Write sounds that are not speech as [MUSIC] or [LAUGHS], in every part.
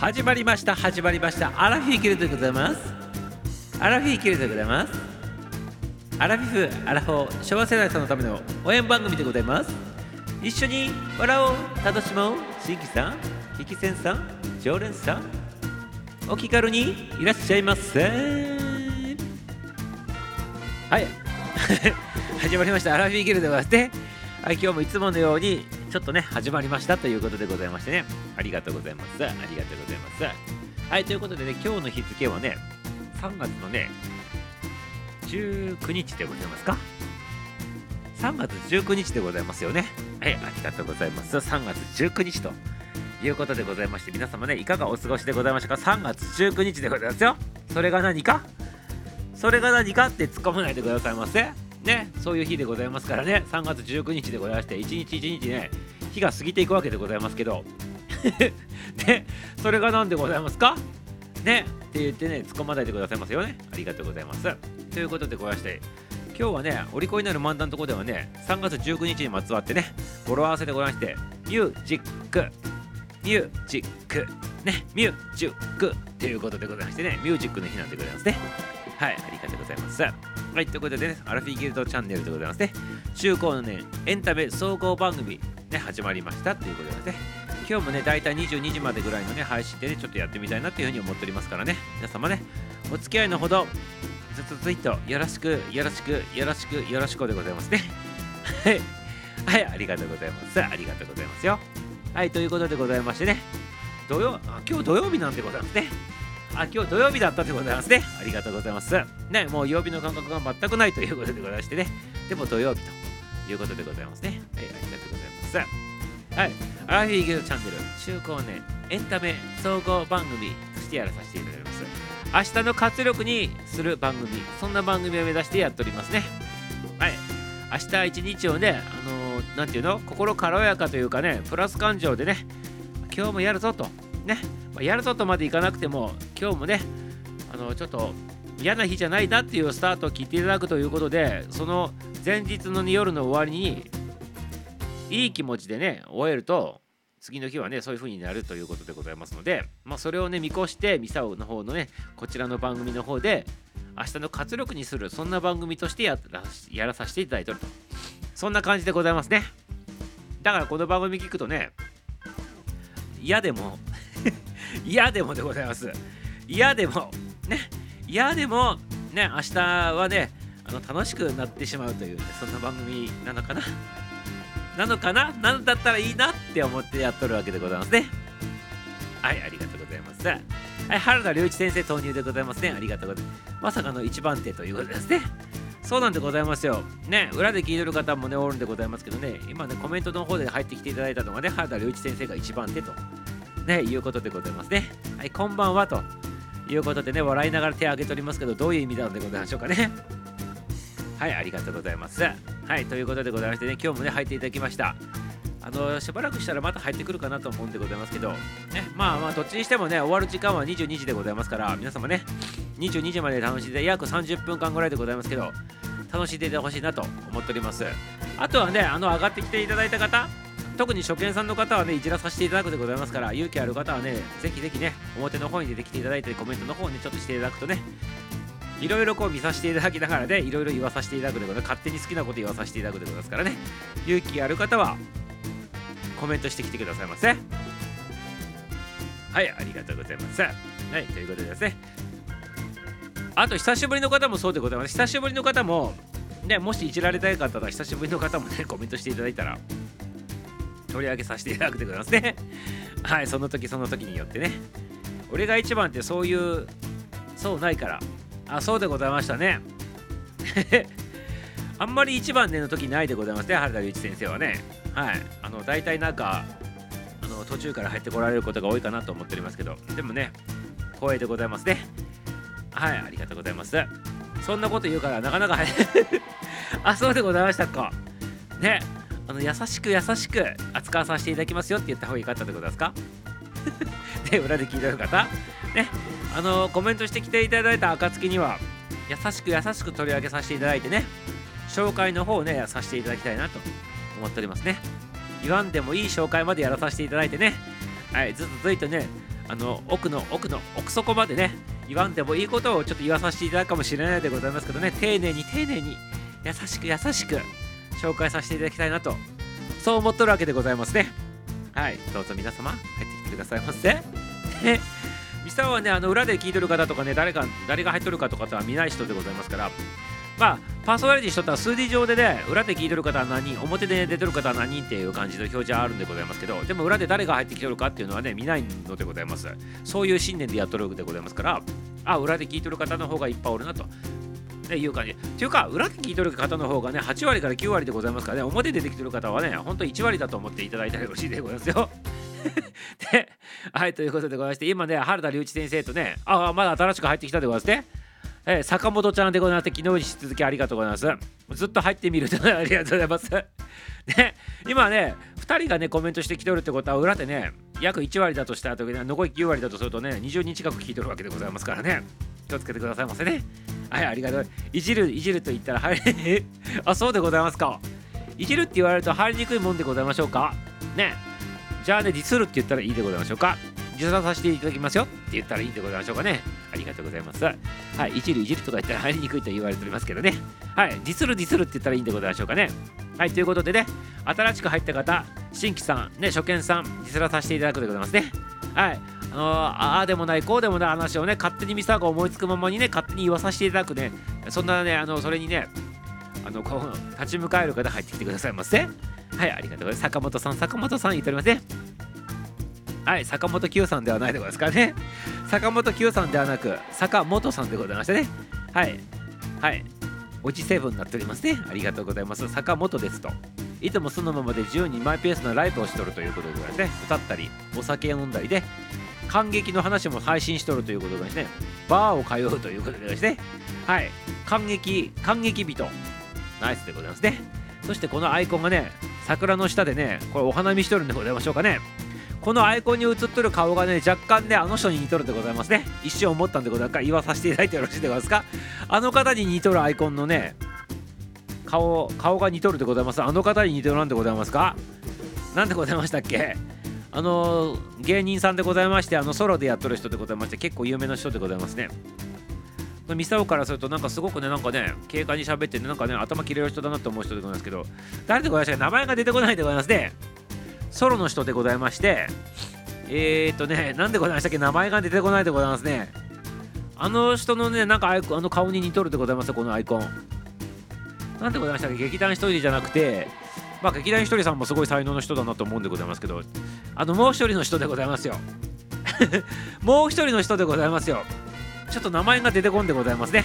始まりました始まりました。アラフィーキルでございます。アラフィーキルでございます。アラフィフアラフォー昭和世代さんのための応援番組でございます。一緒に笑おう楽しもう新規さん引き戦さん常連さんお気軽にいらっしゃいませ。はい。[LAUGHS] 始まりました。アラフィーギルでございまして。はい今日もいつものようにちょっとね始まりましたということでございましてね。ありがとうございます。ありがとうございます。はいということでね今日の日付はね3月のね19日でございますか。3月19日でございますよね。はいありがとうございます。3月19日ということでございまして皆様ねいかがお過ごしでございましたか。3月19日でございますよ。それが何か？それが何かって突っ込まないでくださいませ。ねそういう日でございますからね。3月19日でございまして一日一日ね日が過ぎていくわけでございますけど [LAUGHS] ね。それが何でございますか？ね。って言ってね突っ込まないでくださいますよね。ありがとうございます。ということでございまして今日はねお利口になる漫談のとこではね3月19日にまつわってね語呂合わせでございましてミュージック。ミュージック。ね。ミュージック。ということでございましてねミュージックの日なんでございますね。はい。ありがとうございます。はい。ということでねアラフィーギルドチャンネルでございますね。中高のねエンタメ総合番組ね始まりました。ということですね。今日もねだいたい22時までぐらいのね配信でねちょっとやってみたいなっていうふうに思っておりますからね。皆様ねお付き合いのほどずっとずっとよろしくよろしくよろしくよろしくでございますね。はい。はいありがとうございます。ありがとうございますよ。はいということでございましてね。土曜あ今日土曜日なんでございますね。あ今日土曜日だったでございますね。ありがとうございます。ねもう曜日の感覚が全くないということでございましてね。でも土曜日ということでございますね。はいありがとうございます。はい。アラフィーギルドチャンネル中高年エンタメ総合番組としてやらさせていただきます。明日の活力にする番組そんな番組を目指してやっておりますね。はい。明日一日をねあのー、なんていうの？心軽やかというかねプラス感情でね今日もやるぞと。ね、まあ、やるぞとまでいかなくても今日もねあのちょっと嫌な日じゃないなっていうスタートを切っていただくということでその前日の夜の終わりにいい気持ちでね終えると次の日はねそういう風になるということでございますので、まあ、それをね見越してミサオの方のねこちらの番組の方で明日の活力にするそんな番組としてややらさせていただいておると。そんな感じでございますね。だからこの番組聞くとね嫌でも [LAUGHS] 嫌でもでございます。嫌でもね嫌でもね明日はねあの楽しくなってしまうという、ね、そんな番組なのかな。なのかな？なんだったらいいなって思ってやっとるわけでございますね。はいありがとうございます。はい原田隆一先生投入でございますね。ありがとうございます。まさかの一番手ということですね。そうなんでございますよ。ね、裏で聞いてる方もね、おるんでございますけどね、今ね、コメントの方で入ってきていただいたのがね、原田隆一先生が一番手と、ね、いうことでございますね。はい、こんばんはということでね、笑いながら手を挙げておりますけど、どういう意味なのでございましょうかね。はい、ありがとうございます。はい、ということでございましてね、今日もね、入っていただきました。あのしばらくしたらまた入ってくるかなと思うんでございますけど、ね、まあまあどっちにしてもね終わる時間は22時でございますから皆様ね22時まで楽しんで約30分間ぐらいでございますけど楽しんでいてほしいなと思っておりますあとはねあの上がってきていただいた方特に初見さんの方はねいじらさせていただくでございますから勇気ある方はねぜひぜひね表の方に出てきていただいてコメントの方にちょっとしていただくとねいろいろこう見させていただきながらねいろいろ言わさせていただくでございます。勝手に好きなこと言わさせていただくでございますからね。勇気ある方はコメントしてきてくださいませ。はいありがとうございます。はいということでですね。あと久しぶりの方もそうでございます。久しぶりの方もねもしいじられたい方は久しぶりの方もねコメントしていただいたら取り上げさせていただくでございますね。はいその時その時によってね。俺が一番ってそういうそうないからあそうでございましたね。[LAUGHS] あんまり一番での時ないでございますね原田隆一先生はね。はい。あの大体なんかあの途中から入ってこられることが多いかなと思っておりますけど。でもね光栄でございますね。はいありがとうございます。そんなこと言うからなかなか [LAUGHS] あそうでございましたか。ね。あの優しく優しく扱わさせていただきますよって言った方がいいかったってことですか？で [LAUGHS] 裏で聞いてる方。ねあのコメントしてきていただいた暁には優しく優しく取り上げさせていただいてね紹介の方をねさせていただきたいなと思っておりますね。言わんでもいい紹介までやらさせていただいてね。はいずっとずっとねあの奥の奥の奥底までね言わんでもいいことをちょっと言わさせていただくかもしれないでございますけどね。丁寧に丁寧に優しく優しく紹介させていただきたいなとそう思っとるわけでございますね。はいどうぞ皆様入ってきてくださいませ。ミサはねあの裏で聞いてる方とかね誰か誰が入っとるかとかとは見ない人でございますから。まあパーソナリティしとったら数字上でね裏で聞いてる方は何人表で出てる方は何人っていう感じの表示はあるんでございますけどでも裏で誰が入ってきてるかっていうのはね見ないのでございます。そういう信念でやっとるわけでございますから。あ裏で聞いてる方の方がいっぱいおるなと。ね、いう感じ。っていうか、裏で聞いてる方の方がね、8割から9割でございますからね、表で出てきてる方はね、ほんと1割だと思っていただいたらよろしいでございますよ。[LAUGHS] で、はい、ということでございまして、今ね、原田隆一先生とね、ああ、まだ新しく入ってきたでございますね。えー、坂本ちゃんでございまして、昨日に引き続きありがとうございます。ずっと入ってみると [LAUGHS] ありがとうございます。[LAUGHS] ね、今ね、2人がね、コメントしてきてるってことは、裏でね、約1割だとした時に、残り9割だとするとね、20人近く聞いてるわけでございますからね。気をつけてくださいませね。はい、ありがとう。いじる、いじると言ったら、はい、あ、そうでございますか。いじるって言われると入りにくいもんでございましょうか。ね。じゃあね、ディスるって言ったらいいでございましょうか。受賞させていただきますよって言ったらいいんでございましょうかね。ありがとうございます。はい、いじるいじるとか言ったら入りにくいと言われておりますけどね。はい、ディスるディスるって言ったらいいんでございましょうかね。はい、ということでね、新しく入った方、新規さん、ね、初見さん、ディスらさせていただくでございますね。はい、あのー、ああでもない、こうでもない話をね、勝手にミサが思いつくままにね、勝手に言わさせていただくね、そんなね、あの、それにね、あの、こう、立ち向かえる方入ってきてくださいませ。はい、ありがとうございます。坂本さん、坂本さん言っておりますね。はい、坂本九さんではないでございますかね。坂本九さんではなく、坂本さんでございましてね。はい、はい、おじセブンになっておりますね。ありがとうございます。坂本ですと。いつもそのままで自由にマイペースなライブをしとるということでございますね。歌ったり、お酒飲んだりで、感激の話も配信しとるということでですね、バーを通うということでですね、はい、感激、感激人、ナイスでございますね。そしてこのアイコンがね、桜の下でね、これお花見しとるんでございましょうかね。このアイコンに映っとる顔がね若干ねあの人に似とるでございますね。一瞬思ったんでございますか言わさせていただいてよろしいでございますか。あの方に似とるアイコンのね顔顔が似とるでございます。あの方に似とるなんでございますか。なんでございましたっけ。あの芸人さんでございましてあのソロでやっとる人でございまして結構有名な人でございますね。ミサオからするとなんかすごくねなんかね軽快に喋ってねなんかね頭切れる人だなと思う人でございますけど誰でございましたか名前が出てこないでございますねソロの人でございまして、えー、っとね、なんでございましたっけ？名前が出てこないでございますね。あの人のね、なんかアイコンあの顔に似とるでございます、このアイコン。なんでございましたっけ？劇団一人じゃなくて、まあ、劇団一人さんもすごい才能の人だなと思うんでございますけど、あの、もう一人の人でございますよ。[LAUGHS] もう一人の人でございますよ。ちょっと名前が出てこんでございますね。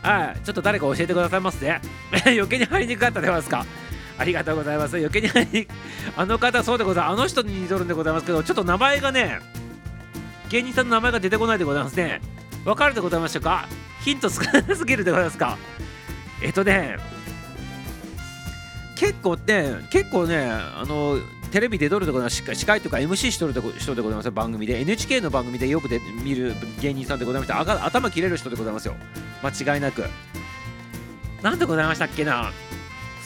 はい、ちょっと誰か教えてくださいますね。[LAUGHS] 余計に入りにくかったでますか。ありがとうございます。余計にあの方、そうでございます。あの人に似とるんでございますけど、ちょっと名前がね、芸人さんの名前が出てこないでございますね。わかるでございましたか？ヒント少なすぎるでございますか？えっとね、結構ね、結構ね、あの、テレビでどるところ司会とか MC しとる人でございます番組で。NHK の番組でよくで見る芸人さんでございまして頭切れる人でございますよ。間違いなく。なんでございましたっけな。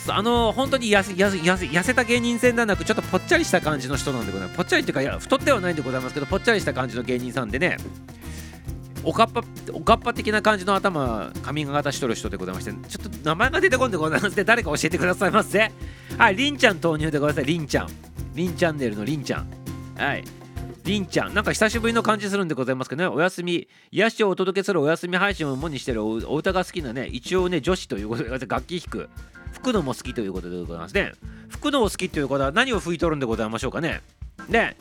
あの本当に痩せ痩せた芸人戦ではなくちょっとぽっちゃりした感じの人なんでございます。ぽっちゃりっていうかいや太ってはないんでございますけどぽっちゃりした感じの芸人さんでね。おかっぱおかっぱ的な感じの頭髪型しとる人でございましてちょっと名前が出てこんでございますね誰か教えてくださいませ。はいりんちゃん投入でございます。りんちゃん。りんチャンネルのりんちゃん。はい。りんちゃん。なんか久しぶりの感じするんでございますけどね。お休み癒しをお届けするお休み配信を主にしてるお歌が好きなね一応ね女子ということで楽器弾く。吹くのも好きということでございますね。吹くのを好きということは何を吹いとるんでございましょうかね。で、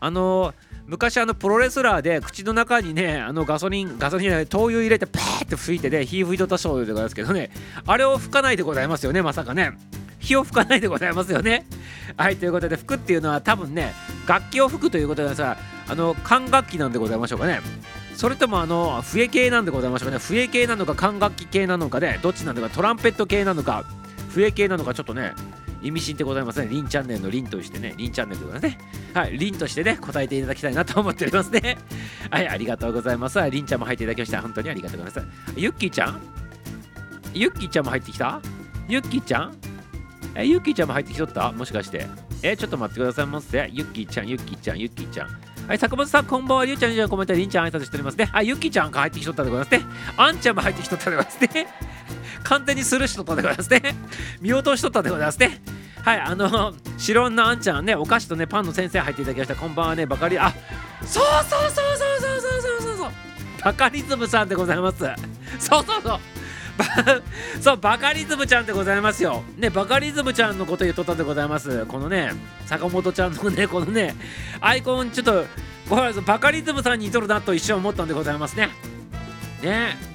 あのー、昔あのプロレスラーで口の中にね、あのガソリン、ガソリンで灯油入れてパーって吹いてね、火吹いとったそうでございますけどね、あれを吹かないでございますよね、まさかね。火を吹かないでございますよね。はい、ということで、吹くっていうのは多分ね、楽器を吹くということでさ、あの、管楽器なんでございましょうかね。それともあの、笛系なんでございましょうかね。笛系なのか管楽器系なのかで、どっちなのか、トランペット系なのか、笛系なのかちょっとね意味深でございますね。リンチャンネルのリンとしてね、リンチャンネルとかね、はい、リンとしてね、答えていただきたいなと思っておりますね。はい、ありがとうございます。リンちゃんも入っていただきました。本当にありがとうございます。ユッキーちゃん？ユッキーちゃんも入ってきた？ユッキーちゃん？え、ユッキーちゃんも入ってきとった？もしかして。え、ちょっと待ってくださいませ。ユッキーちゃん、ユッキーちゃん、ユッキーちゃん。はい、坂本さん、こんばんは。りゅうちゃん、りゅうちゃん、コメントりんちゃん挨拶しておりますね。あ、ゆきちゃんが入ってきとったでございますね。あんちゃんも入ってきとったでございますね。[LAUGHS] 完全にスルーしとったでございますね。[LAUGHS] 見落としとったでございますね。はい、あの、白のあんちゃんね、お菓子とね、パンの先生入っていただきました。こんばんはね、バカリ、あ、そうそうそうそうそうそうそうそうそう。バカリズムさんでございます。そうそうそう。[LAUGHS] そうバカリズムちゃんでございますよ。ねバカリズムちゃんのこと言っとったんでございます。このね坂本ちゃんのねこのねアイコンちょっとごめんなさいバカリズムさんに似とるなと一瞬思ったんでございますね。ね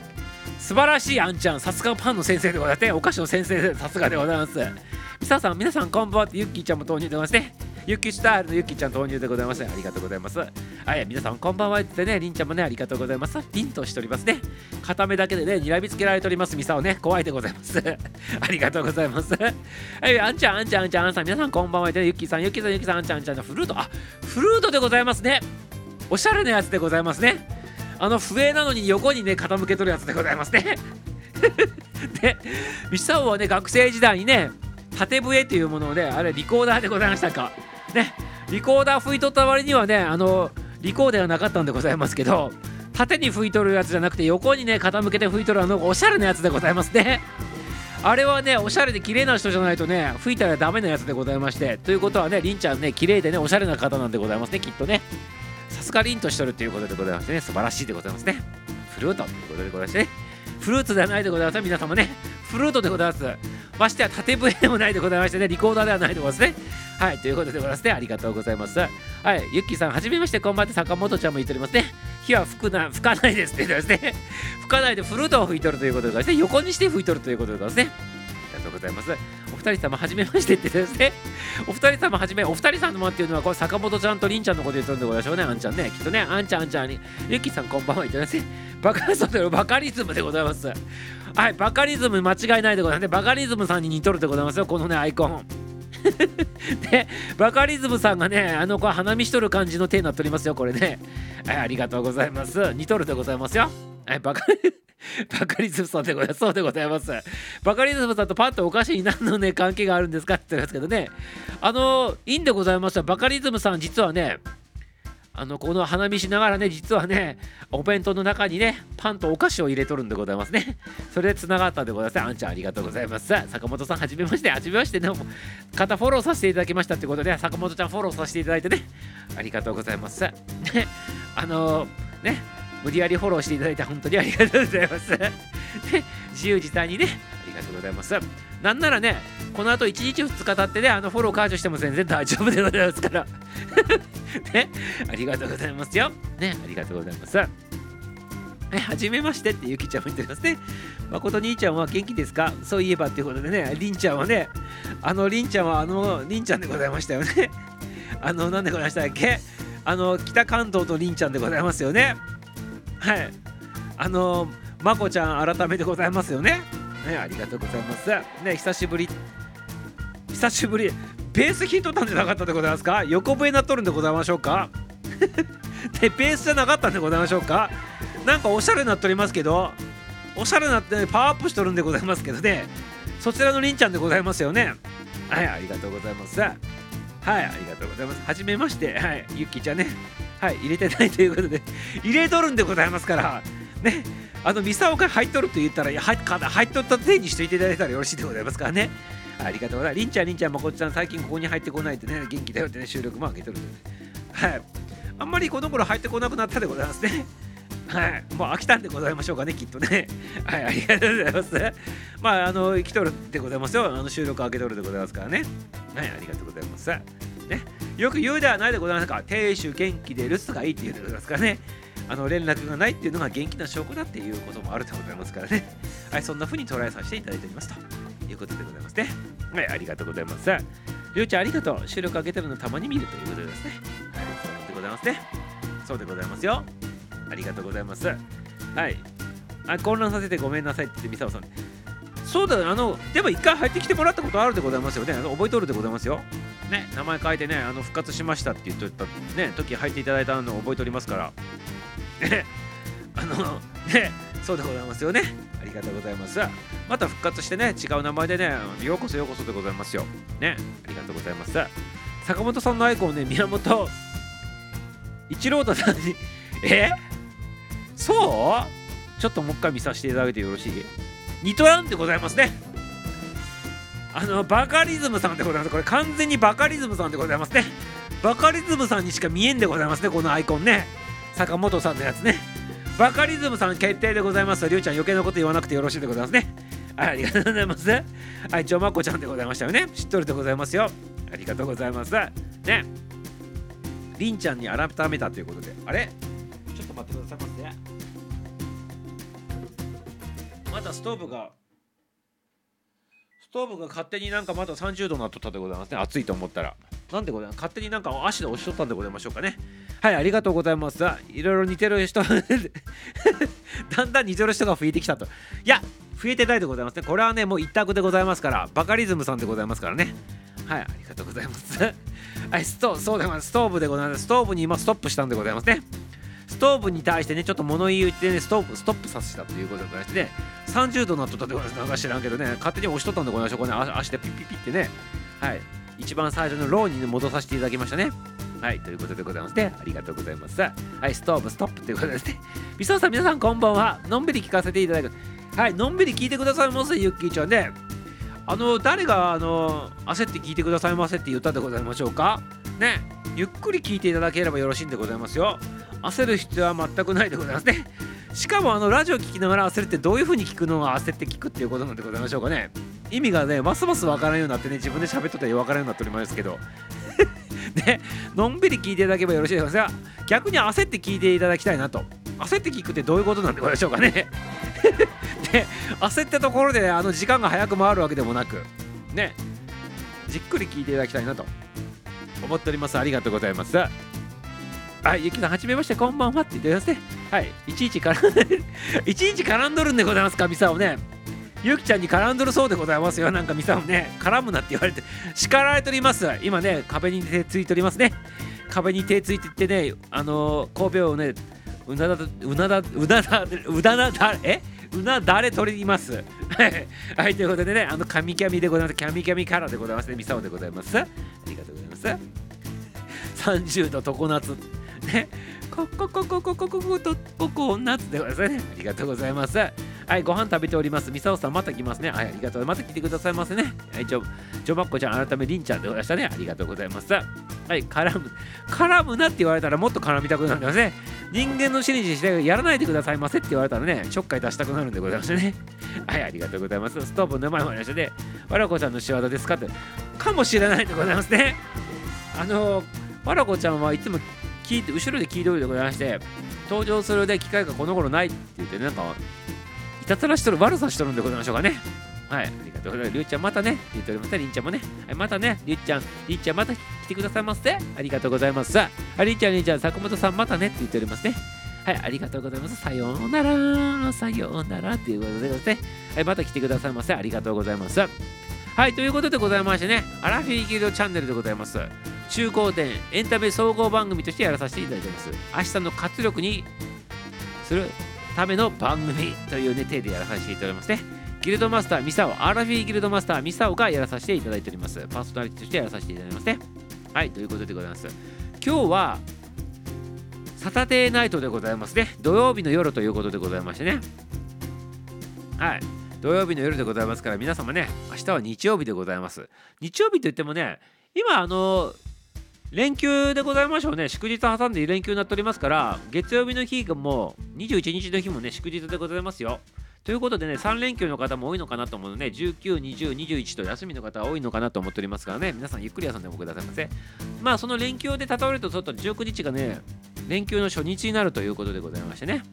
素晴らしいあんちゃんさすがパンの先生でございますお菓子の先生さすがでございます。皆ささん皆さんこんばんはってユッキーちゃんも投入でございますね。ユッキースタイルのユッキーちゃん投入でございます。ありがとうございます。はい、皆さんこんばんはってね、りんちゃんもね、ありがとうございます。ピンとしておりますね。片目だけでね、睨みつけられております。ミサをね、怖いでございます。[LAUGHS] ありがとうございます。はい、あんちゃん、あんちゃん、あんちゃん、あんさん、皆さんこんばんはってね、ユッキーさん、ユッキーさん、ユッキーさん、あんちゃん、あんちゃんの、フルート、あ、フルートでございますね。おしゃれなやつでございますね。あの笛なのに横にね、傾けとるやつでございますね。[LAUGHS] で、ミサオはね、学生時代にね、縦笛というものをね、あれリコーダーでございましたか。ね、リコーダー吹いとった割にはねあのリコーダーはなかったんでございますけど縦に吹いとるやつじゃなくて横にね傾けて吹いとるあのおしゃれなやつでございますねあれはねおしゃれで綺麗な人じゃないとね吹いたらダメなやつでございましてということはねりんちゃんね綺麗でねおしゃれな方なんでございますねきっとねさすがりんとしとるということでございますね素晴らしいでございますねフルートということでございましてねフルーツではないでございます皆様ねフルートでございますましてや縦笛でもないでございましてねリコーダーではないでございますねはい、ということでございますね。ありがとうございます。はい、ゆっきーさん、はじめまして、こんばんは坂本ちゃんも言っておりますね。火は吹くな吹かないですって言ってますね。吹かないでフルートを吹いとるということでございますね。横にして吹いとるということでございますね。ありがとうございます。お二人様、はじめましてってですね。[LAUGHS] お二人様、はじめ、お二人様っていうのは、これ坂本ちゃんとりんちゃんのこと言ってるんでございましょうね。あんちゃんね。きっとね、あんちゃん、あんちゃんに。ゆきさん、こんばんは言ってますね。バカそうバカリズムでございます。はい、バカリズム間違いないでございますね。バカリズムさんに似とるでございますよ。このね、アイコン。[LAUGHS] でバカリズムさんがねあの子は花見しとる感じの手になっておりますよこれね、はい、ありがとうございます似とるでございますよはいバカ [LAUGHS] バカリズムさんでございます。そうでございます。バカリズムさんとパッとお菓子に何のね、関係があるんですかって言ってますけどね。あの、いいんでございますよ。バカリズムさん、実はね、あのこの花見しながらね実はねお弁当の中にねパンとお菓子を入れとるんでございますねそれでつながったんでございますあんちゃんありがとうございます坂本さんはじめましてはじめましてね方フォローさせていただきましたってことで坂本ちゃんフォローさせていただいてねありがとうございますねあの、ね無理やりフォローしていただいて本当にありがとうございます [LAUGHS] 自由自在にねありがとうございますなんならねこの後1日2日経ってねあのフォロー解除しても全然 [LAUGHS] 大丈夫でございますから [LAUGHS] ね、ありがとうございますよ。ね、ありがとうございます。はい、はじめましてってゆきちゃんも言ってますね。誠兄ちゃんは元気ですか？そういえばっていうことでね、りんちゃんはね、あのりんちゃんはあのりんちゃんでございましたよね。あの、なんでございましたっけ？あの、北関東とりんちゃんでございますよね。はい。あの、まこちゃん改めてございますよね。ね、ありがとうございます。ね、久しぶり。久しぶり。ベース弾いとったんじゃなかったでございますか？横笛なっとるんでございましょうか？で [LAUGHS] ベースじゃなかったんでございましょうか？なんかおしゃれなっておりますけどおしゃれなって、パワーアップしとるんでございますけどねそちらのりんちゃんでございますよねはいありがとうございますはいありがとうございますはじめましてはいゆきちゃんねはい入れてないということで [LAUGHS] 入れとるんでございますからねあのミサオが入っとると言ったら入っとった手にしていただいたらよろしいでございますからねありがとうございます。りんちゃん、りんちゃん、まこっちゃん、最近ここに入ってこないとね、元気だよってね、収録も開けてるんで、ね。はい。あんまりこの頃入ってこなくなったでございますね。はい。もう飽きたんでございましょうかね、きっとね。はい、ありがとうございます。まあ、あの、来とるでございますよ。あの収録開けとるでございますからね。はい、ありがとうございます。ね。よく言うではないでございますか。亭主元気で留守がいいって言うでございますからね。あの連絡がないっていうのが元気な証拠だっていうこともあるでございますからね。はい、そんな風に捉えさせていただいておりますと。いうことでございますね。はい、ありがとうございます。りょうちゃんありがとう。収録上げてるのたまに見るということですね。はい、そうでございますね。そうでございますよ。ありがとうございます。はい。あ混乱させてごめんなさいって言って、ミサオさん。そうだ、あの、でも一回入ってきてもらったことあるでございますよね。覚えとるでございますよ。ね、名前書いてね、あの復活しましたって言っとったね、時入っていただいたのを覚えておりますから。あの、ね、そうでございますよね。ありがとうございます。また復活してね、違う名前でね、ようこそようこそでございますよ。ね、ありがとうございます。坂本さんのアイコンね、宮本、一郎太さんにえ？そう？ちょっともう一回見させていただいてよろしい？ニトランでございますね。あのバカリズムさんでございます。これ完全にバカリズムさんでございますね。バカリズムさんにしか見えんでございますねこのアイコンね。坂本さんのやつね。バカリズムさん決定でございます。りょうちゃん余計なこと言わなくてよろしいでございますね。ありがとうございます。はいちょまこちゃんでございましたよね。知っとるでございますよ。ありがとうございます。ね。りんちゃんに改めたということで。あれ？ちょっと待ってくださいませ。まだストーブがストーブが勝手になんかまだ30度になっとったでございますね。暑いと思ったら。なんでございます？勝手になんか足で押しとったんでございましょうかね。はいありがとうございます。いろいろ似てる人 [LAUGHS] だんだん似てる人が増えてきたと。いや増えてないでございますね。これはねもう一択でございますからバカリズムさんでございますからね。はいありがとうございます。[LAUGHS] はいストそうでストーブでございます。ストーブに今ストップしたんでございますね。ストーブに対してねちょっと物言いってねストーブストップさせたということでございましてね30度になっとったでございますなんか知らんけどね勝手に押しとったんでございましょう。こね足でピッピッピッってね。はい。一番最初のローに、戻させていただきましたね。はい。ということでございますねありがとうございます。はい。ストーブストップということですね。みそさん皆さんこんばんは。のんびり聞かせていただくはい。のんびり聞いてくださいませゆっきーちゃんね。あの誰があの焦って聞いてくださいませって言ったでございましょうか。ね。ゆっくり聞いていただければよろしいんでございますよ。焦る必要は全くないでございますね。しかもあのラジオ聞きながら焦るってどういう風に聞くのが焦って聞くっていうことなんでございましょうかね。意味がねますますわからんようになってね自分で喋っとったらわからんようになっておりますけどで [LAUGHS] のんびり聞いていただければよろしいです。が逆に焦って聞いていただきたいなと。焦って聞くってどういうことなんでございましょうかね。で [LAUGHS] 焦ったところであの時間が早く回るわけでもなくねじっくり聞いていただきたいなと思っております。ありがとうございます。はいゆきさんはじめましてこんばんはって言ってください。はい。いちいち絡んでいちいち絡んどるんでございますかミサをね。ゆきちゃんに絡んどるそうでございますよ。なんかミサをね絡むなって言われて叱られております。今ね壁に手ついておりますね。壁に手ついてってねあのー、神戸をねうなだうなだうなだうなだだえ？うなだれ取ります。[LAUGHS] はいということでねあのカミキャミでございます。キャミキャミカラーでございますねミサオでございます。ありがとうございます。30度常夏ねこここここここことここ夏でございますねありがとうございますはい、ご飯食べております。みさおさん、また来ますね。はい、ありがとう。また来てくださいませね。はい、ジョ、ジョバッコちゃん、改めりんちゃんでございましたね。ありがとうございます。はい、絡む。絡むなって言われたらもっと絡みたくなるんですね。人間の心理してやらないでくださいませって言われたらね、ちょっかい出したくなるんでございますね。はい、ありがとうございます。ストーブの前もありましたね。わらこちゃんの仕業ですかって。かもしれないでございますね。あの、わらこちゃんはいつも聞いて、後ろで聞いておいてございまして、登場するで機会がこの頃ないって言って、なんか、いたずらしとる、悪さしとるんでございましょうかね。はい、ありがとうございます。りゅうちゃんまたね、言っておりますね。りんちゃんもね。はい、またね、りゅうちゃん、りんちゃんまた来てくださいませ。ありがとうございます。さあ、りんちゃん、りんちゃん、坂本さんまたねって言っておりますね。はい、ありがとうございます。さようなら、さようならっていうことでですね。はい、また来てくださいませ。ありがとうございます。はい、ということでございましてね、アラフィーギルドチャンネルでございます。中高点エンタメ総合番組としてやらさせていただいてます。明日の活力にするための番組というね、手でやらさせていただいてますね。ギルドマスターミサオ、アラフィーギルドマスターミサオがやらさせていただいております。パーソナリティとしてやらさせていただいてますね。はい、ということでございます。今日は、サタデーナイトでございますね。土曜日の夜ということでございましてね。はい。土曜日の夜でございますから皆様ね明日は日曜日でございます日曜日といってもね今あの連休でございましょうね。祝日挟んで連休になっておりますから月曜日の日がもう21日の日もね祝日でございますよ。ということでね3連休の方も多いのかなと思うので、ね、19、20、21と休みの方は多いのかなと思っておりますからね。皆さんゆっくり遊んでもくださいませ。まあその連休で例えるとちょっと19日がね連休の初日になるということでございましてね。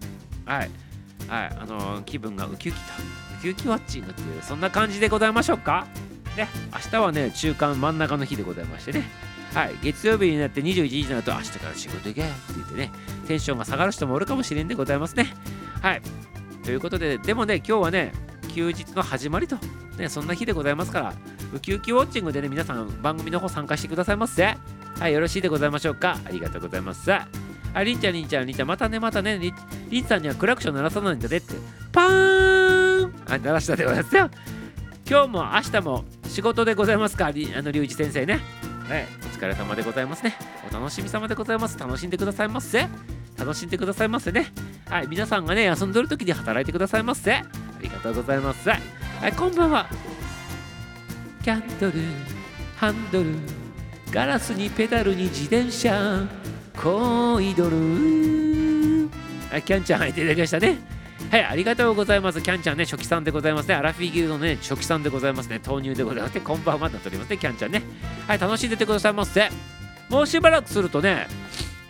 はい。はい。あのー、気分がウキウキとウキウキワッチングっていうそんな感じでございましょうか。ね。明日はね中間真ん中の日でございましてね。はい月曜日になって21時になると明日から仕事行けって言ってねテンションが下がる人もおるかもしれんでございますねはいということででもね今日はね休日の始まりとねそんな日でございますからウキウキウォッチングでね皆さん番組の方参加してくださいませはいよろしいでございましょうかありがとうございますあ、りんちゃん、りんちゃん、りんちゃん、またね、またね、りりんさんにはクラクション鳴らさないんだでって。パーンあ、鳴らしたでございますよ。今日も明日も仕事でございますか、りあの、りゅうじ先生ね。はい、お疲れ様でございますね。お楽しみ様でございます。楽しんでくださいませ。楽しんでくださいませね。はい、皆さんがね、休んでる時に働いてくださいませ。ありがとうございます。はい、こんばんは。キャンドル、ハンドル、ガラスにペダルに自転車、コイドル。はい、キャンちゃん入っていただきましたね。はい、ありがとうございます。キャンちゃんね、初期さんでございますね。アラフィーギルドのね、初期さんでございますね。豆乳でございますね。こんばんはなっておりますね、キャンちゃんね。はい、楽しんでてくださいませ。もうしばらくするとね、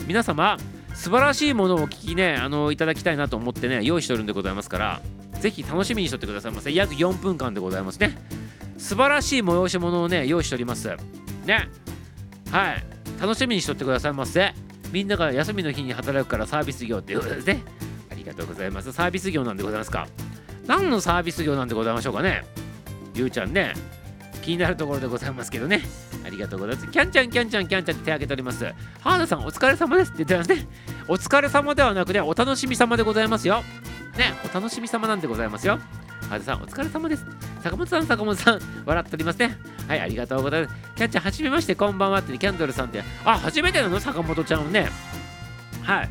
皆様、素晴らしいものを聞きね、あの、いただきたいなと思ってね、用意しておるんでございますから、ぜひ楽しみにしとってくださいませ。約4分間でございますね。素晴らしい催し物をね、用意しております。ね。はい。楽しみにしとってくださいませ。みんなが休みの日に働くからサービス業っていうことですね。りがとうございます。サービス業なんでございますか？何のサービス業なんでございましょうかね？ゆうちゃんね。気になるところでございますけどね。ありがとうございます。キャンちゃん、キャンちゃん、キャンちゃんって手挙げております。ハードさん、お疲れ様ですって言ってますね。お疲れ様ではなくね、お楽しみ様でございますよ。ね、お楽しみ様なんでございますよ。ハードさん、お疲れ様です。坂本さん、坂本さん、笑っておりますね。はい、ありがとうございます。キャンちゃん、はじめまして、こんばんはって、ね、キャンドルさんって。あ、初めてなの？坂本ちゃんをね。はい。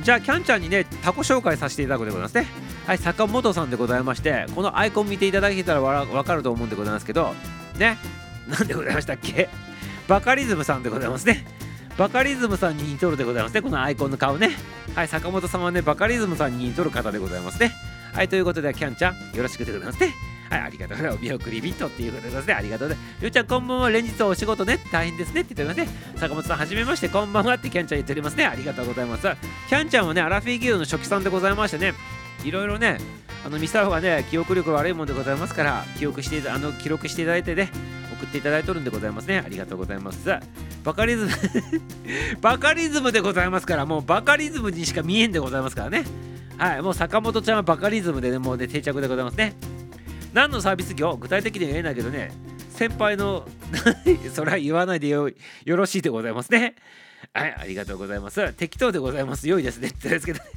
じゃあ、キャンちゃんにね、タコ紹介させていただくでございますね。はい、坂本さんでございまして、このアイコン見ていただけたらわかると思うんでございますけど、ね、なんでございましたっけ？バカリズムさんでございますね。バカリズムさんに似とるでございますね、このアイコンの顔ね。はい、坂本さんはね、バカリズムさんに似とる方でございますね。はい、ということで、キャンちゃん、よろしくでございますね。はい、ありがとうございます。お見送りビットっていうことでございますね。ありがとうございます。りょうちゃん、こんばんは。連日お仕事ね、大変ですねって言ってますね。[LAUGHS] 坂本さん、はじめまして、こんばんはってキャンちゃん言っておりますね。ありがとうございます。キャンちゃんはね、アラフィギルドの初期さんでございましてね、いろいろね、あのミサオがね、記憶力悪いもんでございますから、記憶してあの記録していただいてね、送っていただいとるんでございますね。ありがとうございます。バカリズム [LAUGHS] バカリズムでございますから、もうバカリズムにしか見えんでございますからね。はい、もう坂本ちゃんはバカリズムでね、もうね、定着でございますね。何のサービス業具体的には言えないけどね、先輩の [LAUGHS] それは言わないでよよろしいでございますね。はい、ありがとうございます。適当でございます。良いですね。ってですけど、ね、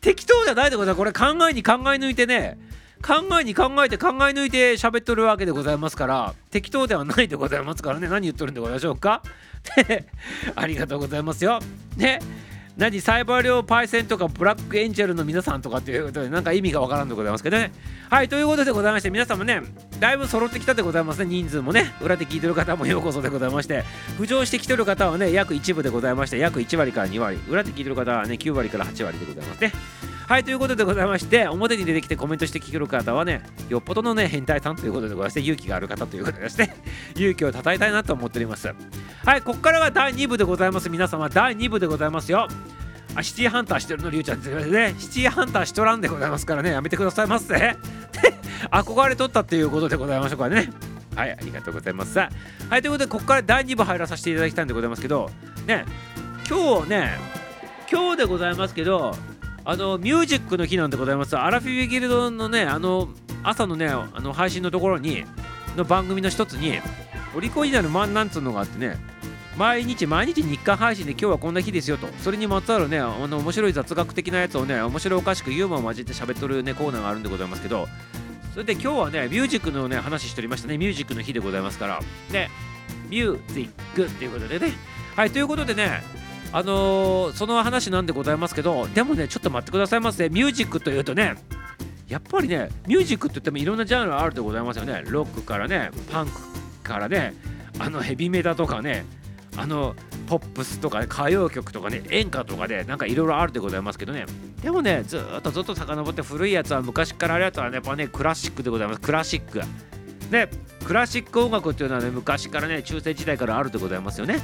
適当じゃないでございます。これ考えに考え抜いてね、考えに考えて考え抜いて喋っとるわけでございますから適当ではないでございますからね何言っとるんでございましょうかありがとうございますよね何サイバー量パイセンとかブラックエンジェルの皆さんとかっていうことでなんか意味がわからんでございますけどね。はいということでございまして皆さんもねだいぶ揃ってきたでございますね人数もね裏で聞いてる方もようこそでございまして浮上してきてる方はね約1部でございまして約1割から2割裏で聞いてる方はね9割から8割でございますね。はいということでございまして表に出てきてコメントして聞ける方はねよっぽどのね変態さんということでございまして勇気がある方ということでして [LAUGHS] 勇気をたたえたいなと思っております。はいここからは第2部でございます。皆様第2部でございますよ。あシティハンターしてるのりゅうちゃんってね。シティハンターしとらんでございますからね。やめてくださいませ。[LAUGHS] 憧れとったっていうことでございましょうかね。はいありがとうございます。はいということでここから第2部入らさせていただきたいんでございますけどね今日ね今日でございますけどあのミュージックの日なんでございます。アラフィビギルドのねあの朝のねあの配信のところにの番組の一つにオリコンになるマンなんつうのがあってね毎日毎日日刊配信で今日はこんな日ですよと。それにまつわるねあの面白い雑学的なやつをね面白おかしくユーモアを交えて喋っとるねコーナーがあるんでございますけどそれで今日はねミュージックのね話しておりましたね。ミュージックの日でございますから。ね。ミュージックっていうことでね。はいということでねあのー、その話なんでございますけどでもねちょっと待ってくださいませ。ミュージックというとねやっぱりねミュージックって言ってもいろんなジャンルあるでございますよね。ロックからねパンクからねあのヘビメタとかねあのポップスとか、ね、歌謡曲とかね演歌とかでなんかいろいろあるでございますけどね。でもねずっとずっと遡って古いやつは昔からあるやつはねやっぱねクラシックでございます。クラシック。ねクラシック音楽っていうのはね昔からね中世時代からあるでございますよね。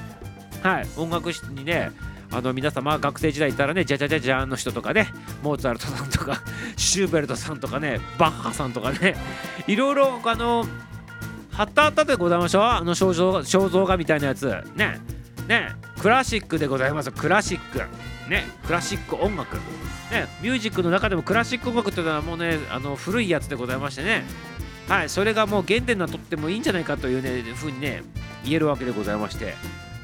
はい。音楽室にねあの皆様学生時代いたらねじゃじゃじゃじゃんの人とかねモーツァルトさんとか [LAUGHS] シューベルトさんとかねバッハさんとかね [LAUGHS] いろいろあのはったはったでございましょう。あの肖像肖像画みたいなやつ。ね。ね。クラシックでございます。クラシック。ね。クラシック音楽。ね。ミュージックの中でもクラシック音楽っていうのはもうねあの古いやつでございましてね。はい。それがもう原点なとってもいいんじゃないかというねふうにね言えるわけでございまして。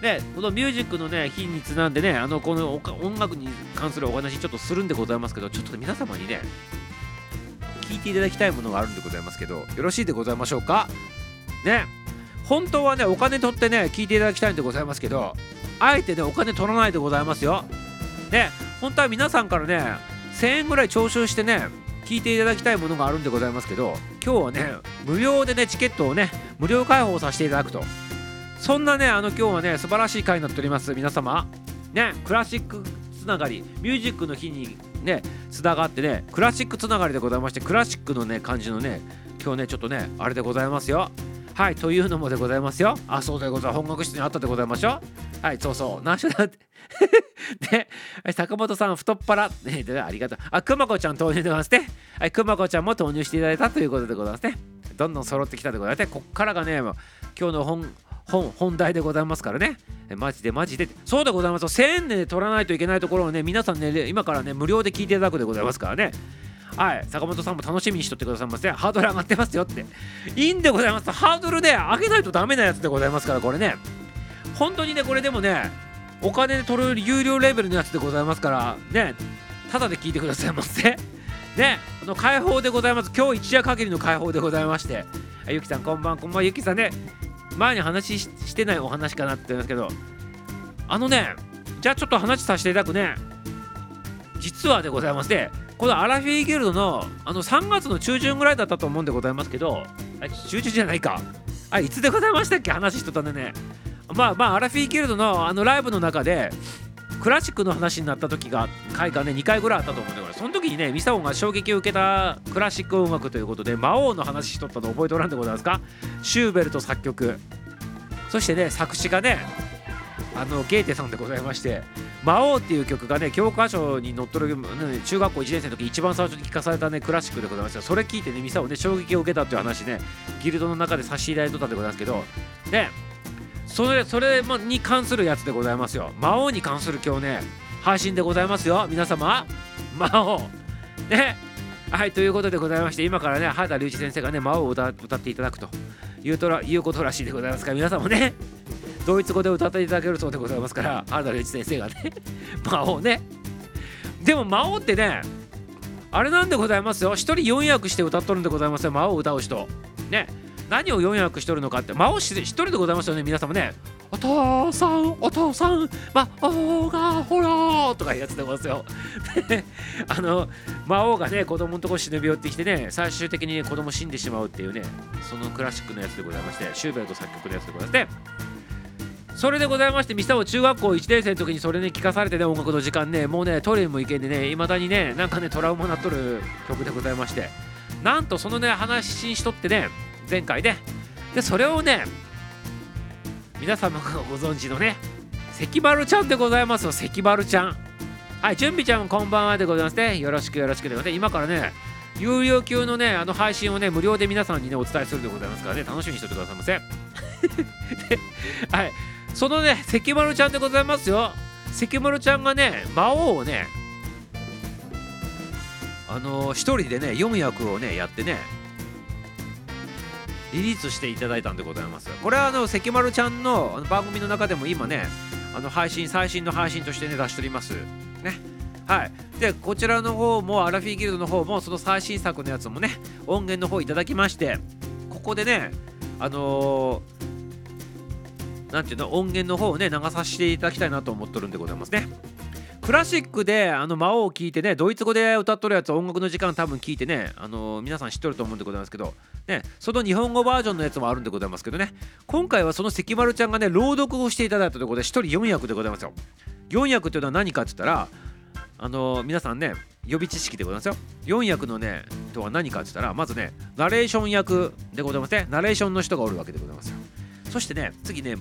でこのミュージックのね日にちなんでねあのこの音楽に関するお話ちょっとするんでございますけどちょっと皆様にね聞いていただきたいものがあるんでございますけどよろしいでございましょうか？ね本当はねお金取ってね聞いていただきたいんでございますけどあえてねお金取らないでございますよ。で本当は皆さんからね1000円ぐらい徴収してね聞いていただきたいものがあるんでございますけど今日はね無料でねチケットをね無料開放させていただくと。そんなねあの今日はね素晴らしい回になっております。皆様。ねクラシックつながり。ミュージックの日にねつながってねクラシックつながりでございましてクラシックのね感じのね今日ねちょっとねあれでございますよ。はいというのもでございますよ。あそうでございます。本学室にあったでございましょうはいそうそう。何しろだって。[LAUGHS] で坂本さん太っ腹。ねありがとう。あくまこちゃん投入でございますね。はいくまこちゃんも投入していただいたということでございますね。どんどん揃ってきたでございますね。こっからがね今日の本本本題でございますからね。マジでマジで。そうでございます1000円で取らないといけないところをね皆さんね今からね無料で聞いていただくでございますからね。はい。坂本さんも楽しみにしとってくださいませハードル上がってますよって。いいんでございます。ハードルで上げないとダメなやつでございますからこれね。本当にねこれでもねお金で取る有料レベルのやつでございますからね。ただで聞いてくださいませ [LAUGHS] ね。あの開放でございます。今日一夜限りの開放でございまして。ゆきさんこんばんこんばん。ゆきさんね。前に話してないお話かなって言うんですけどあのねじゃあちょっと話させていただくね。実はでございましてこのアラフィーギルドのあの3月の中旬ぐらいだったと思うんでございますけどあ中旬じゃないか。あいつでございましたっけ？話しとったんでね。まあまあアラフィーギルドのあのライブの中でクラシックの話になった時が回がね2回ぐらいあったと思うんだからその時にねミサオが衝撃を受けたクラシック音楽ということで魔王の話しとったの覚えておらんでございますか？シューベルト作曲。そしてね作詞がねあのゲーテさんでございまして「魔王」っていう曲がね教科書に載っとる、ね、中学校1年生の時一番最初に聴かされたねクラシックでございますよそれ聞いてねミサオね衝撃を受けたっていう話ねギルドの中で差し入れとったんでございますけどねそれそれに関するやつでございますよ。魔王に関する今日ね配信でございますよ。皆様魔王。ね。はいということでございまして今からね原田隆一先生がね魔王を歌っていただくと。いうとらいうことらしいでございますから皆さんもね。ドイツ語で歌っていただけるそうでございますから原田隆一先生がね [LAUGHS] 魔王ね。でも魔王ってねあれなんでございますよ。一人4役して歌っとるんでございますよ。魔王を歌う人。ね。何を4役しとるのかって魔王一人でございますよね皆様ね。お父さんお父さん魔王がほらとかいうやつでございますよ。[LAUGHS] あの魔王がね子供のとこ忍び寄ってきてね最終的に、ね、子供死んでしまうっていうねそのクラシックのやつでございましてシューベルト作曲のやつでございまして。それでございましてミサオ中学校1年生の時にそれね聞かされてね音楽の時間ねもうねトイレも行けんでねいまだにねなんかねトラウマなっとる曲でございまして。なんとそのね話ししとってね前回ででそれをね皆様がご存知のね関丸ちゃんでございますよ。関丸ちゃん。はい準備ちゃんこんばんはでございますね。よろしくよろしくでございます。今からね有料級のねあの配信をね無料で皆さんにねお伝えするでございますからね。楽しみにしておいてくださいませ。[LAUGHS] はい。そのね関丸ちゃんでございますよ。関丸ちゃんがね魔王をねあのー、一人でね4役をねやってねリリースしていただいたんでございます。これはあの関丸ちゃんの番組の中でも今ねあの配信最新の配信としてね出しております。ね。はい。でこちらの方もアラフィーギルドの方もその最新作のやつもね音源の方いただきましてここでねあのー、なんていうの音源の方をね流させていただきたいなと思っとるんでございますね。クラシックであの魔王を聞いてねドイツ語で歌っとるやつ音楽の時間多分聞いてねあの、皆さん知っとると思うんでございますけどねその日本語バージョンのやつもあるんでございますけどね今回はその関丸ちゃんがね朗読をしていただいたところで1人4役でございますよ。4役っていうのは何かって言ったらあの、皆さんね予備知識でございますよ。4役のねとは何かって言ったらまずねナレーション役でございますね。ナレーションの人がおるわけでございますよ。そしてね次ね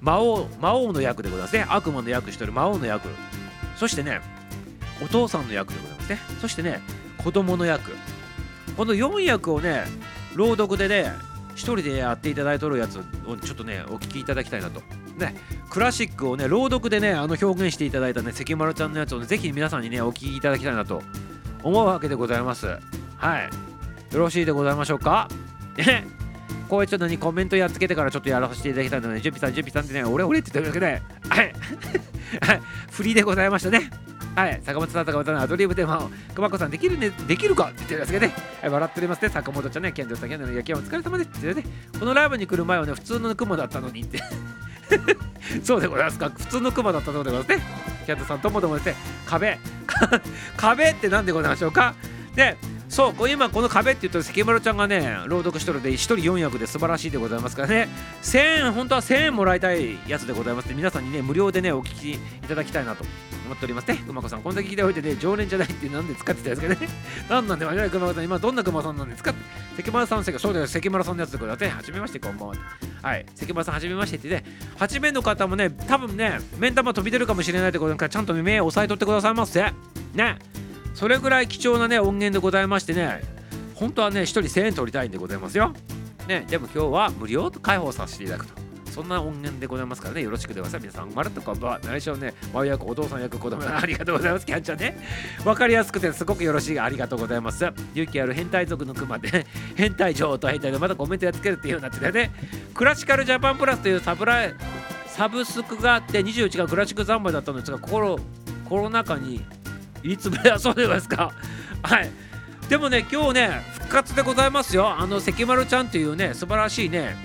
魔王魔王の役でございますね。悪魔の役してる魔王の役。そしてねお父さんの役でございますね。そしてね子供の役。この4役をね朗読でね一人でやっていただいとるやつをちょっとねお聞きいただきたいなと。ねクラシックをね朗読でねあの表現していただいたね関丸ちゃんのやつをねぜひ皆さんにねお聞きいただきたいなと。思うわけでございます。はい。よろしいでございましょうか？ね。こういうちょっとにコメントやっつけてからちょっとやらせていただきたいので、準備さん、準備さんってね、俺俺って言ってるだけで、はい、はい、振りでございましたね。はい、坂本さん、坂本さんのアドリブで、まあ、熊子さん、できるね、できるかって言ってるんですけどね、はい、笑っておりますね、坂本ちゃんね、健三さん、健三の野球お疲れ様です。ってね、このライブに来る前はね、普通の雲だったのにって。[LAUGHS] そうでございますか、普通の雲だったのでございますね。健三さんともどもですね、壁、[LAUGHS] 壁って何でございましょうか。で、そうこ今この壁って言うと関丸ちゃんがね朗読しとるで1人4役で素晴らしいでございますからね。1000円本当は1000円もらいたいやつでございます皆さんにね無料でねお聞きいただきたいなと思っております。ね熊子さんこんだけ聞いておいてね常連じゃないってなんで使ってたんですけどね [LAUGHS] なんなんで我々熊子さん今どんな熊さんなんですか関丸さんそうだよ関丸さんのやつでございますはじめましてこんばんははい関丸さんはじめましてってね。8名の方もね多分ね目ん玉飛び出るかもしれないってことからちゃんと目を押さえとってくださいませ。ね。それぐらい貴重なね音源でございましてね本当はね1人1000円取りたいんでございますよ。ねでも今日は無料と開放させていただくと。そんな音源でございますからねよろしくでございます。皆さんまるっとこんばんは。内緒ね。親役お父さん役子供ありがとうございます。キャンちゃんね。わかりやすくてすごくよろしいありがとうございます。勇気ある変態族のクマで変態女王と変態でまたコメントやっつけるっていうようになっててね。クラシカルジャパンプラスというサブライサブスクがあって21がクラシック三昧だったんですがコロコロナ禍にいつぶりだそうでございますかはいでもね今日ね復活でございますよあの関丸ちゃんっていうね素晴らしいね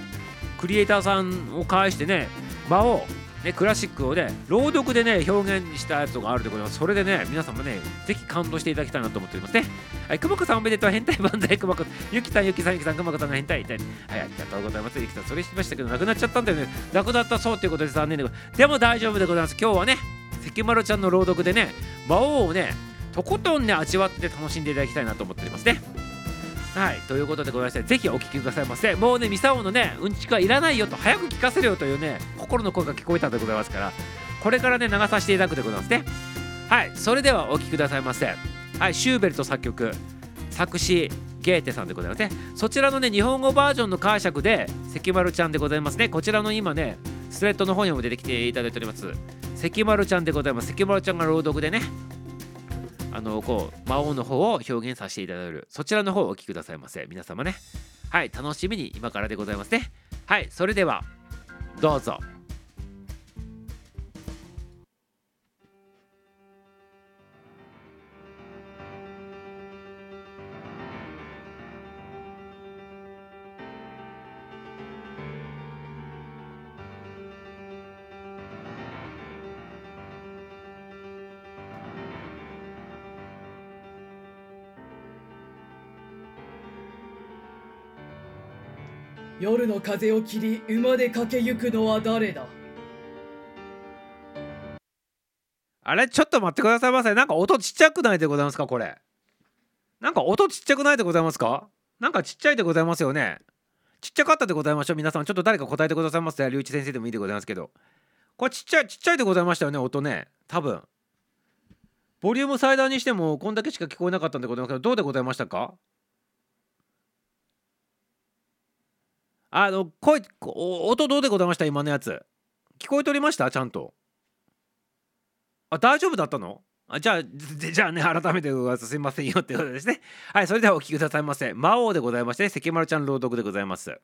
クリエイターさんを介してね場をね、クラシックをね、朗読でね、表現したやつがあるでございます。それでね、皆さんもね、ぜひ感動していただきたいなと思っておりますね。はい、くまこさんおめでとう、変態万歳、くまこ、ゆきさん、ゆきさん、ゆきさん、くまこさんが変態、変態。はい、ありがとうございます。ゆきさん、それしましたけど、なくなっちゃったんだよね。なくなったそうということで残念でございます。でも大丈夫でございます。今日はね、関丸ちゃんの朗読でね、魔王をね、とことんね、味わって楽しんでいただきたいなと思っておりますね。はい、ということでございまして、ぜひお聞きくださいませ。もうね、ミサオのね、うんちくはいらないよと、早く聞かせるよというね、心の声が聞こえたんでございますから、これからね、流させていただくでございますね。はい、それではお聞きくださいませ。はい、シューベルト作曲、作詞、ゲーテさんでございますね。そちらのね、日本語バージョンの解釈で、関丸ちゃんでございますね。こちらの今ね、スレッドの方にも出てきていただいております。関丸ちゃんでございます。関丸ちゃんが朗読でね、あのこう魔王の方を表現させていただけるそちらの方をお聞きくださいませ皆様ねはい楽しみに今からでございますねはいそれではどうぞ夜の風を切り馬で駆けゆくのは誰だ？あれ？ちょっと待ってくださいませなんか音ちっちゃくないでございますか？これ。なんか音ちっちゃくないでございますか？なんかちっちゃいでございますよね。ちっちゃかったでございましょう。皆さんちょっと誰か答えてくださいませ龍一先生でもいいでございますけど。これちっちゃいちっちゃいでございましたよね音ね。多分。ボリューム最大にしてもこんだけしか聞こえなかったんでございますけどどうでございましたか？あの声音どうでございました？今のやつ。聞こえておりました？ちゃんと。あ大丈夫だったの？あじゃあ [LAUGHS] じゃあね改めてすいませんよってことですね。はいそれではお聞きくださいませ。魔王でございまして関丸ちゃん朗読でございます。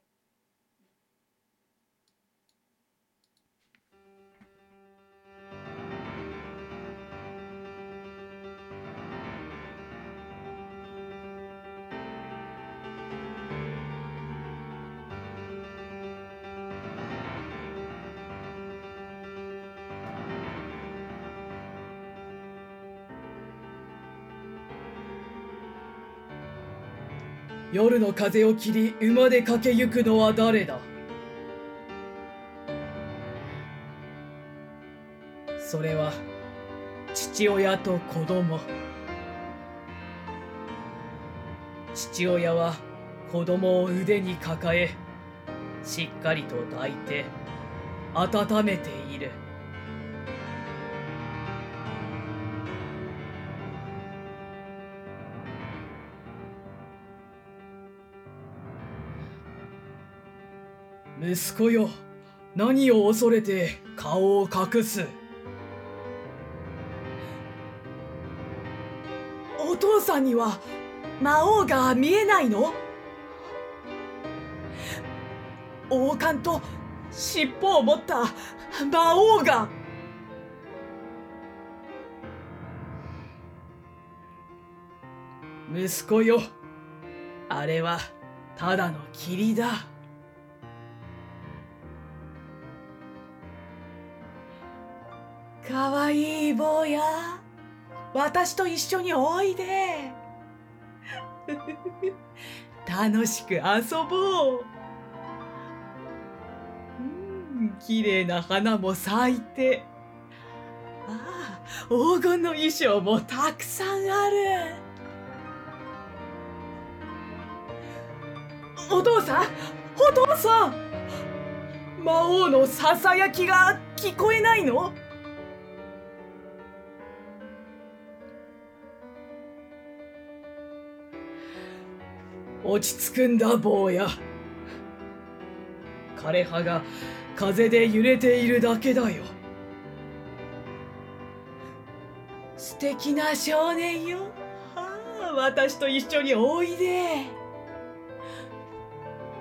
夜の風を切り馬で駆けゆくのは誰だ？それは父親と子供。父親は子供を腕に抱えしっかりと抱いて温めている。息子よ。何を恐れて顔を隠す。お父さんには魔王が見えないの？王冠と尻尾を持った魔王が。息子よ。あれはただの霧だ。かわいい坊や。私と一緒においで。楽しく遊ぼう。うん綺麗な花も咲いて。ああ黄金の衣装もたくさんある。お父さんお父さん。魔王のささやきが聞こえないの？落ち着くんだ坊や。枯葉が風で揺れているだけだよ。素敵な少年よ。ああ私と一緒においで。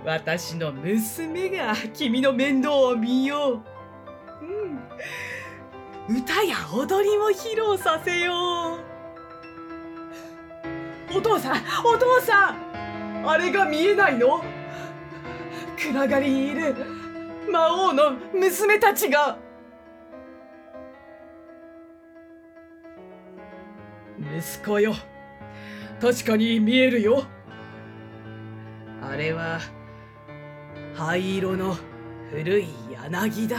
私の娘が君の面倒を見よう、うん、歌や踊りも披露させよう。お父さんお父さん！あれが見えないの？暗がりにいる魔王の娘たちが。息子よ。確かに見えるよ。あれは灰色の古い柳だ。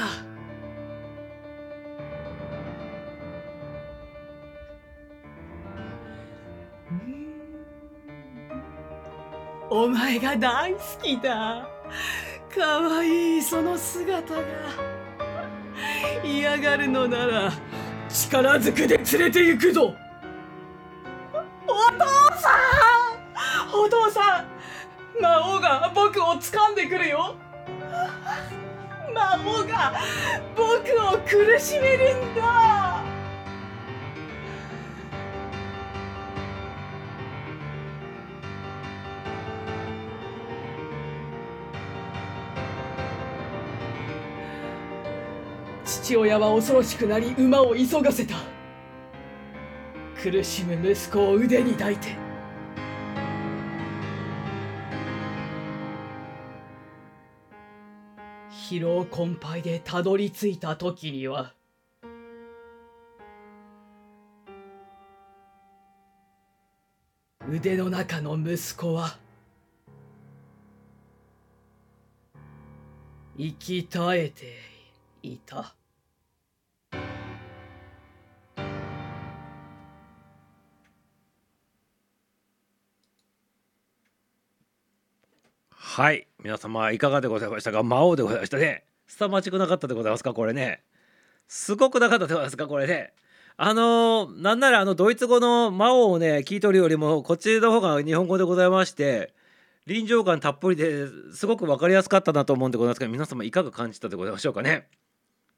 お前が大好きだ。かわいいその姿が。嫌がるのなら力ずくで連れて行くぞ。お父さん！お父さん！魔王が僕を掴んでくるよ。魔王が僕を苦しめるんだ。父親は恐ろしくなり馬を急がせた苦しむ息子を腕に抱いて疲労困憊でたどり着いた時には腕の中の息子は生き絶えていた。はい。皆様いかがでございましたか？魔王でございましたね。凄まじくなかったでございますか？これね。すごくなかったでございますか？これね。あのー、なんならあのドイツ語の魔王をね聞いとるよりもこっちの方が日本語でございまして臨場感たっぷりですごく分かりやすかったなと思うんでございますけど皆様いかが感じたでございましょうかね？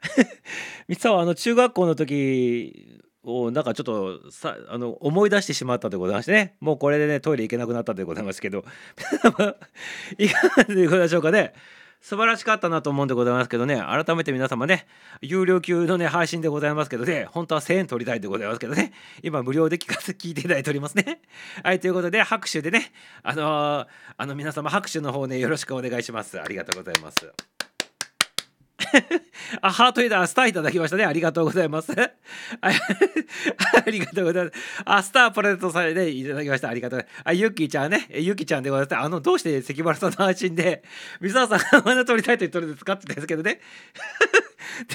[LAUGHS] みさはあの中学校の時をなんかちょっとさあの思い出してしまったでございましてね。もうこれでねトイレ行けなくなったでございますけど。[LAUGHS] いかがでございましょうかね。素晴らしかったなと思うんでございますけどね。改めて皆様ね有料級のね配信でございますけどね。本当は1000円取りたいでございますけどね。今無料で聞かせ聞いていただいておりますね。[LAUGHS] はいということで拍手でねあのー、あの皆様拍手の方ねよろしくお願いします。ありがとうございます。[LAUGHS] あ、ハートエダー、スターいただきましたね。ありがとうございます。[LAUGHS] ありがとうございます。あ、スタープレゼントされていただきました。ありがとうございますあ、ゆきちゃんね。ゆきちゃんでございます。あの、どうして関原さんの配信で、[LAUGHS] 水沢さんがまだ撮りたいと言ってるんですか？って言ったんですけどね。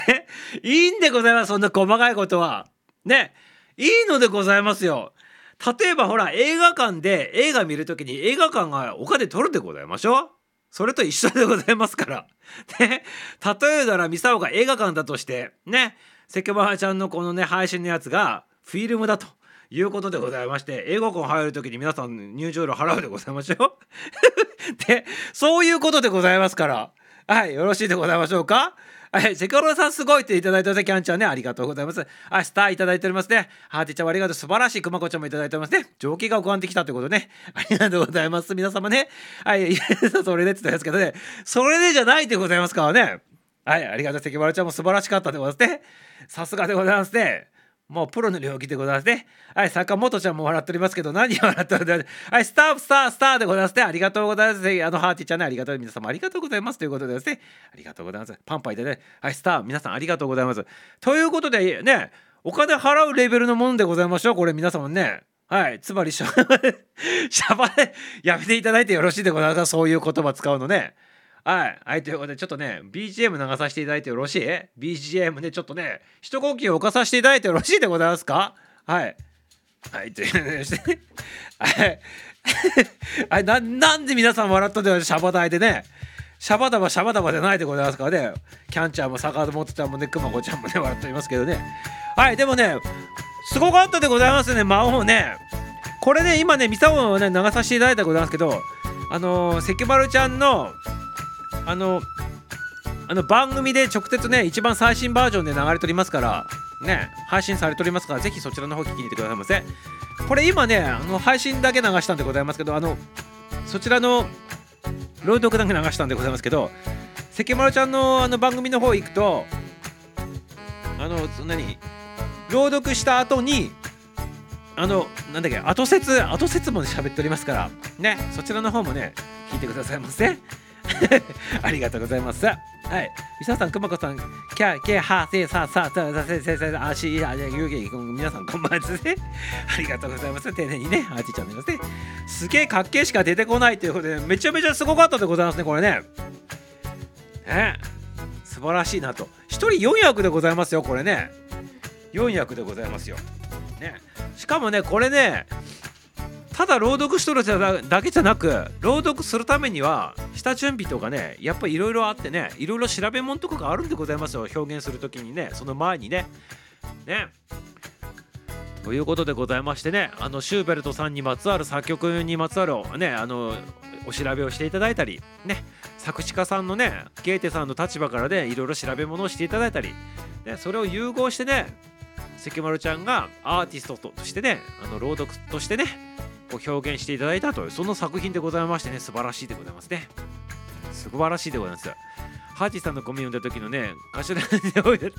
で、いいんでございます。そんな細かいことは。ね。いいのでございますよ。例えばほら映画館で映画見るときに映画館がお金取るでございましょ？うそれと一緒でございますから。ね。例えならミサオが映画館だとして、ね。関ケちゃんのこのね、配信のやつがフィルムだと。いうことでございまして英語館入る時に皆さん入場料払うでございましょう [LAUGHS] でそういうことでございますからはいよろしいでございましょうか？はい、セコロさんすごいっていただいてますキャンちゃんね。ありがとうございます。あ、スターいただいておりますね。ハーティちゃんありがとう。素晴らしい熊子ちゃんもいただいておりますね。蒸気が浮かんできたってことね。ありがとうございます。皆様ね。はい、それでって言ったんですけどね。それでじゃないでございますからね。はい、ありがとう。関丸ちゃんも素晴らしかったでございますね。さすがでございますね。もうプロの領域でございますね。はい、坂本ちゃんも笑っておりますけど、何を笑っております？はい、スター、スター、スターでございますね。ありがとうございます。あの、ハーティーちゃんね、ありがとう。皆様ありがとうございます。ということでですね。ありがとうございます。パンパイでね。はい、スター、皆さんありがとうございます。ということで、ね、お金払うレベルのものでございましょう。これ皆様ね。はい。つまり、シャバで、シャバでやめていただいてよろしいでございますか？そういう言葉使うのね。はい。はい。ということで、ちょっとね、BGM 流させていただいてよろしい ?BGM ね、ちょっとね、一呼吸置かさせていただいてよろしいでございますか？はい。はい。というでしてね。[LAUGHS] はい。[LAUGHS] はいな、なんで皆さん笑ったんだよ、シャバ台でね。シャバダバシャバダバじゃないでございますからね。キャンちゃんも坂本ちゃんもね、くまこちゃんもね、笑っておりますけどね。はい。でもね、すごかったでございますね、魔王ね。これね、今ね、ミサオをね、流させていただいたでございますけど、あのー、関丸ちゃんのあのあの番組で直接ね一番最新バージョンで流れておりますからね配信されておりますからぜひそちらの方聞きに行ってくださいませこれ今ねあの配信だけ流したんでございますけどあのそちらの朗読だけ流したんでございますけど関丸ちゃんのあの番組の方行くとあの何朗読した後にあのなんだっけ後説後説も喋っておりますからねそちらの方もね聞いてくださいませ。[LAUGHS] ありがとうございます。はい。ミサさん、くまこさん、キャ、ケ、ハ、セ、サ、サ、サ、サ、セ、セ、セ、アシ、ア、ユゲ、皆さん、こんばんはですね。ありがとうございます。丁寧にね、アーティちゃんですね。すげえかっけえしか出てこないということで、めちゃめちゃすごかったでございますね、これね。ね。素晴らしいなと。1人4役でございますよ、これね。4役でございますよ。ね。しかもね、これね、ただ朗読しとるだけじゃなく朗読するためには下準備とかねやっぱりいろいろあってねいろいろ調べ物とかがあるんでございますよ。表現する時にねその前にね。ね。ということでございましてねあのシューベルトさんにまつわる作曲にまつわるねあのお調べをしていただいたりね。作詞家さんのねゲーテさんの立場からねいろいろ調べ物をしていただいたり、ね、それを融合してね関丸ちゃんがアーティストとしてねあの朗読としてねこう表現していただいたというその作品でございましてね素晴らしいでございますね。素晴らしいでございます。ハーティさんのゴミを読んだ時のね頭で置いて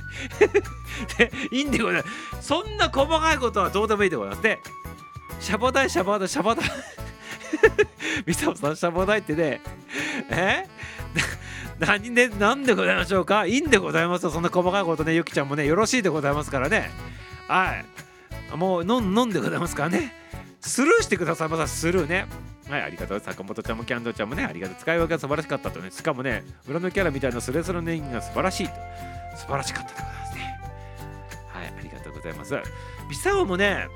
いいんでございます。そんな細かいことはどうでもいいでございます。ねシャボダイシャボダイシャボダイ。[LAUGHS] ミサオさんシャボダイってねえ？[LAUGHS] 何で何でございましょうか？いいんでございますよ。そんな細かいことねゆきちゃんもねよろしいでございますからね。はい。もう飲んでございますからね。スルーしてくださいまたスルーねはい、ありがとう。坂本ちゃんもキャンドルちゃんもね、ありがとう。使い分けが素晴らしかったとね。しかもね、裏のキャラみたいなスレスレの演技が素晴らしいと。素晴らしかったでございますね。はい、ありがとうございます。ビサオもね、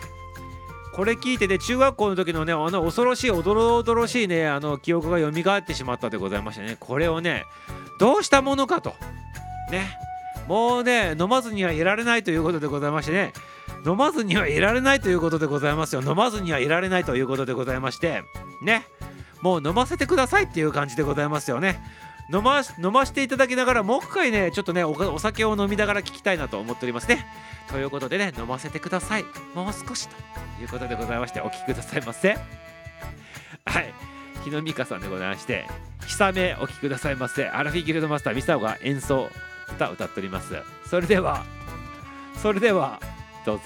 これ聞いてね、中学校の時のね、あの恐ろしい、おどろおどろしいね、あの記憶が蘇ってしまったでございましてね、これをね、どうしたものかと。ね、もうね、飲まずにはいられないということでございましてね、飲まずにはいられないということでございますよ。飲まずにはいられないということでございまして。ね。もう飲ませてくださいっていう感じでございますよね。飲ま飲ましていただきながらもう一回ねちょっとねお酒を飲みながら聞きたいなと思っておりますね。ということでね飲ませてください。もう少しということでございましてお聴きくださいませ。はい。日野美香さんでございまして「久めお聴きくださいませ」アラフィギルドマスターミサオが演奏歌歌っております。それではそれではどう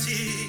see.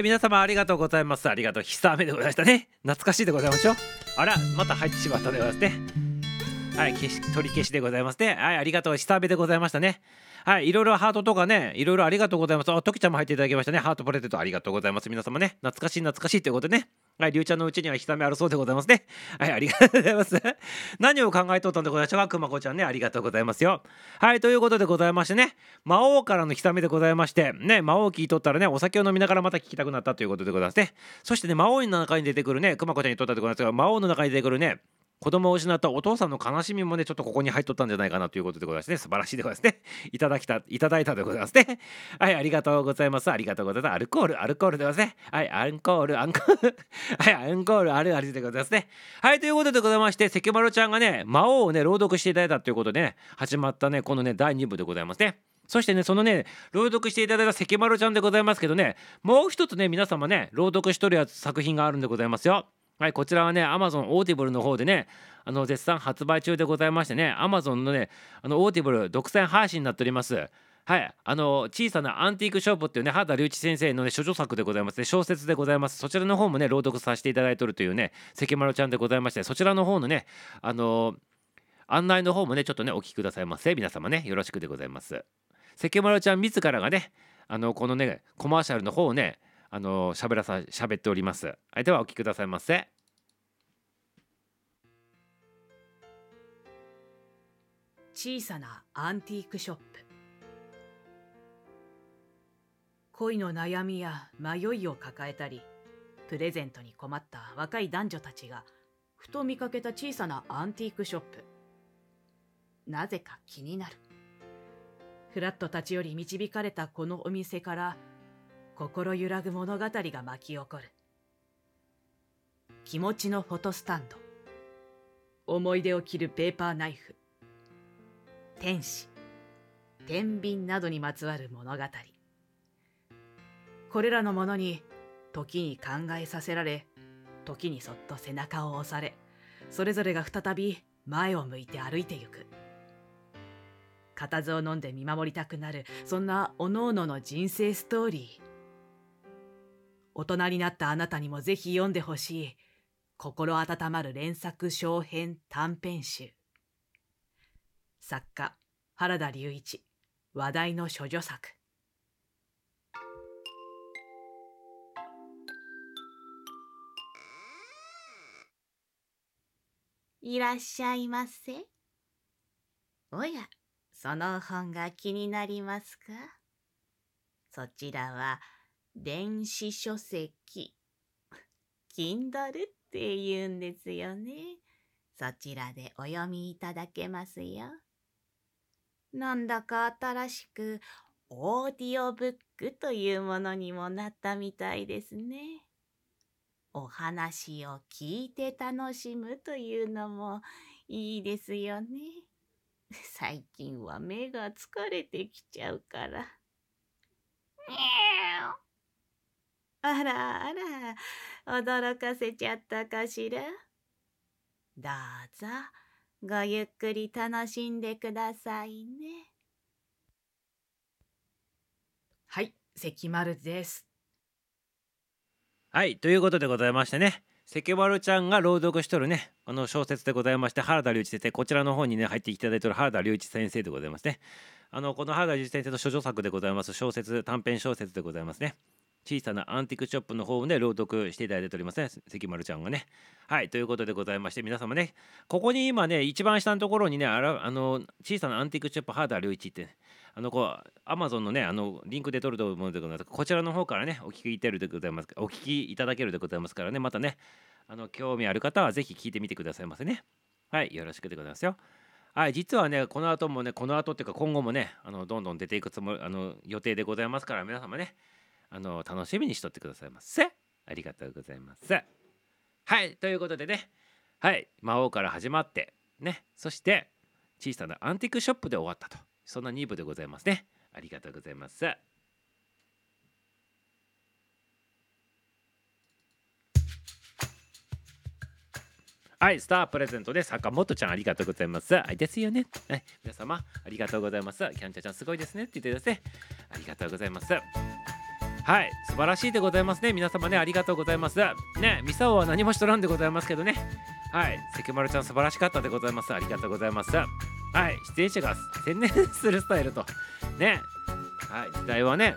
い、皆様ありがとうございます。ありがとう。久雨でございましたね。懐かしいでございましょう。あら、また入ってしまったでございますね。はい、消し取り消しでございますね。はい、ありがとう。久雨でございましたね。はい、いろいろハートとかね、いろいろありがとうございます。あ、ときちゃんも入っていただきましたね。ハートプレゼントありがとうございます。皆様ね、懐かしい懐かしいということでね。はい、りゅうちゃんのうちには久雨あるそうでございますね。はい、ありがとうございます。[LAUGHS] 何を考えとったんでございましょうか、くまこちゃんね、ありがとうございますよ。はい、ということでございましてね、魔王からの久雨でございまして、ね、魔王聞いとったらね、お酒を飲みながらまた聞きたくなったということでございますね。そしてね、魔王の中に出てくるね、くまこちゃんにとったでございますが、魔王の中に出てくるね、子供を失ったお父さんの悲しみもねちょっとここに入っとったんじゃないかなということでございますね。素晴らしいでございますね。いただきたいただいたでございますね。はいありがとうございます。ありがとうございます。アルコールアルコールでございますね。はいアンコールアンコール。はいアンコール [LAUGHS] あるあるでございますね。はいということでございまして関丸ちゃんがね魔王をね朗読していただいたということでね始まったねこのね第2部でございますね。そしてね、そのね、朗読していただいたセキマルちゃんでございますけどね、もう一つね、皆様ね、朗読しとるやつ作品があるんでございますよ。はい、こちらはね、Amazon Audible の方でね、あの絶賛発売中でございましてね、Amazon のね、あの Audible 独占配信になっております。はい、あの小さなアンティークショップっていうね、畑隆一先生のね、処女作でございますね、小説でございます。そちらの方もね、朗読させていただいてるというね、セキマルちゃんでございまして、そちらの方のね、あの案内の方もね、ちょっとね、お聞きくださいませ。皆様ね、よろしくでございます。関丸ちゃん自らがね、あのこのね、コマーシャルの方をね、あの喋らさ喋っております。はい、ではお聞きくださいませ。小さなアンティークショップ恋の悩みや迷いを抱えたりプレゼントに困った若い男女たちがふと見かけた小さなアンティークショップなぜか気になるフラットたちより導かれたこのお店から心揺らぐ物語が巻き起こる。気持ちのフォトスタンド。思い出を切るペーパーナイフ。天使。天秤などにまつわる物語。これらのものに時に考えさせられ時にそっと背中を押されそれぞれが再び前を向いて歩いてゆく。固唾を飲んで見守りたくなるそんなおのおのの人生ストーリー。大人になったあなたにもぜひ読んでほしい。心温まる連作小編短編集。作家原田隆一。話題の処女作。いらっしゃいませ。おや、その本が気になりますか？そちらは電子書籍。Kindle って言うんですよね。そちらでお読みいただけますよ。なんだか新しくオーディオブックというものにもなったみたいですね。お話を聞いて楽しむというのもいいですよね。最近は目が疲れてきちゃうから。あらあら、驚かせちゃったかしら？どうぞ、ごゆっくり楽しんでくださいね。はい関丸ですはいということでございましてね関丸ちゃんが朗読しとるねこの小説でございまして原田隆一先生こちらの方にね入っていただいてる原田隆一先生でございますねあのこの原田隆一先生の処女作でございます小説短編小説でございますね小さなアンティークショップの方で朗読していただいておりますね。関丸ちゃんがね。はいということでございまして皆様ねここに今ね一番下のところにねあらあの小さなアンティークショップ原田隆一って、あのこうアマゾンのねあのリンクで取ると思うでございます。こちらの方からねお聞きいてるでございます。お聞きいただけるでございますからねまたねあの興味ある方はぜひ聞いてみてくださいませね。はいよろしくでございますよ。はい実はねこの後もねこの後っていうか今後もねあのどんどん出ていくつもりあの予定でございますから皆様ねあの楽しみにしとってくださいませありがとうございますはいということでねはい魔王から始まってねそして小さなアンティークショップで終わったとそんな2部でございますねありがとうございますはい、スタープレゼントです坂本ちゃんありがとうございます。はい、ですよね。はい、皆様ありがとうございます。キャンチャちゃんすごいですねって言ってください。ありがとうございます。はい、素晴らしいでございますね。皆様ね、ありがとうございます。ね、ミサオは何もしとらんでございますけどね。はい、関丸ちゃん素晴らしかったでございます。ありがとうございます。はい、出演者が専念するスタイルと。ね、はい、時代はね、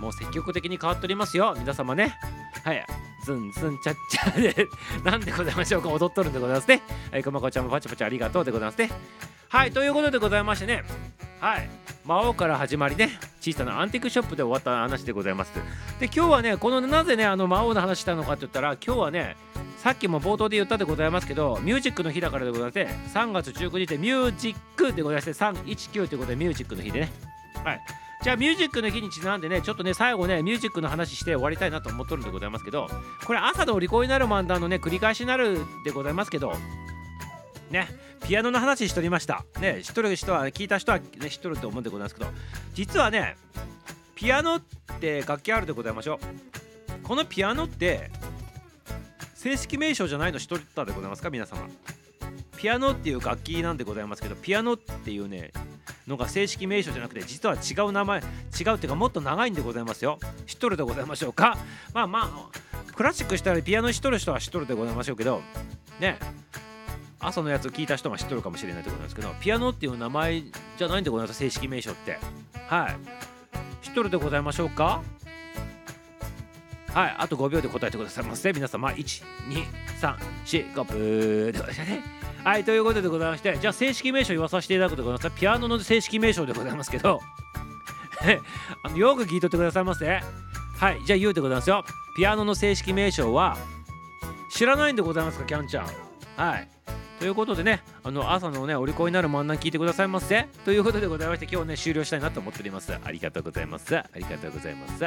もう積極的に変わっておりますよ。皆様ね。はい、ズンズンチャッチャで、[LAUGHS] なんでございましょうか。踊っとるんでございますね。はい、くまこちゃんもパチパチありがとうでございますね。はい、ということでございましてね。はい、魔王から始まりね、小さなアンティークショップで終わった話でございます。で、今日はね、このなぜね、あの魔王の話したのかって言ったら、今日はね、さっきも冒頭で言ったでございますけど、ミュージックの日だからでございまして、3月19日でミュージックでございまして、319ということでミュージックの日でね。はい。じゃあミュージックの日にちなんでねちょっとね最後ねミュージックの話して終わりたいなと思っとるんでございますけどこれ朝のお利口になる漫談のね繰り返しになるでございますけどねピアノの話しとりました。ね知っとる人は聞いた人はね知っとると思うんでございますけど実はねピアノって楽器あるでございましょう。このピアノって正式名称じゃないの知っとったでございますか？皆様。ピアノっていう楽器なんでございますけどピアノっていうねのが正式名称じゃなくて実は違う名前違うっていうかもっと長いんでございますよ。知っとるでございましょうか？まあまあクラシックしたらピアノ知っとる人は知っとるでございましょうけどね朝のやつを聞いた人は知っとるかもしれないでございますけどピアノっていう名前じゃないんでございます正式名称って。はい。知っとるでございましょうか？はい。あと5秒で答えてくださいませ。皆様12345ブーでございまねはいということでございましてじゃあ正式名称言わさせていただくでございます。ピアノの正式名称でございますけど。[LAUGHS] あのよく聞いとってくださいませ。はいじゃあ言うでございますよ。ピアノの正式名称は知らないんでございますかキャンちゃん。はい。ということでねあの朝のねお利口になる漫談聞いてくださいませ。ということでございまして今日ね終了したいなと思っております。ありがとうございます。ありがとうございます。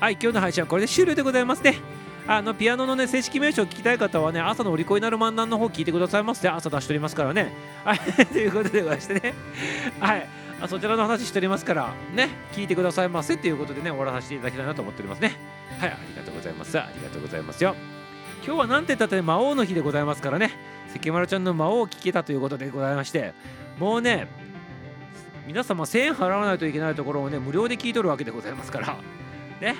はい今日の配信はこれで終了でございますね。あのピアノのね正式名称を聞きたい方はね朝のお利口になる漫談の方聞いてくださいませ。朝出しておりますからね。はい [LAUGHS] ということでございましてね。はい。あそちらの話しておりますからね聞いてくださいませということでね終わらさせていただきたいなと思っておりますね。はいありがとうございます。ありがとうございますよ。今日はなんて言ったって魔王の日でございますからね。関丸ちゃんの魔王を聞けたということでございましてもうね皆様1000円払わないといけないところをね無料で聞いとるわけでございますからね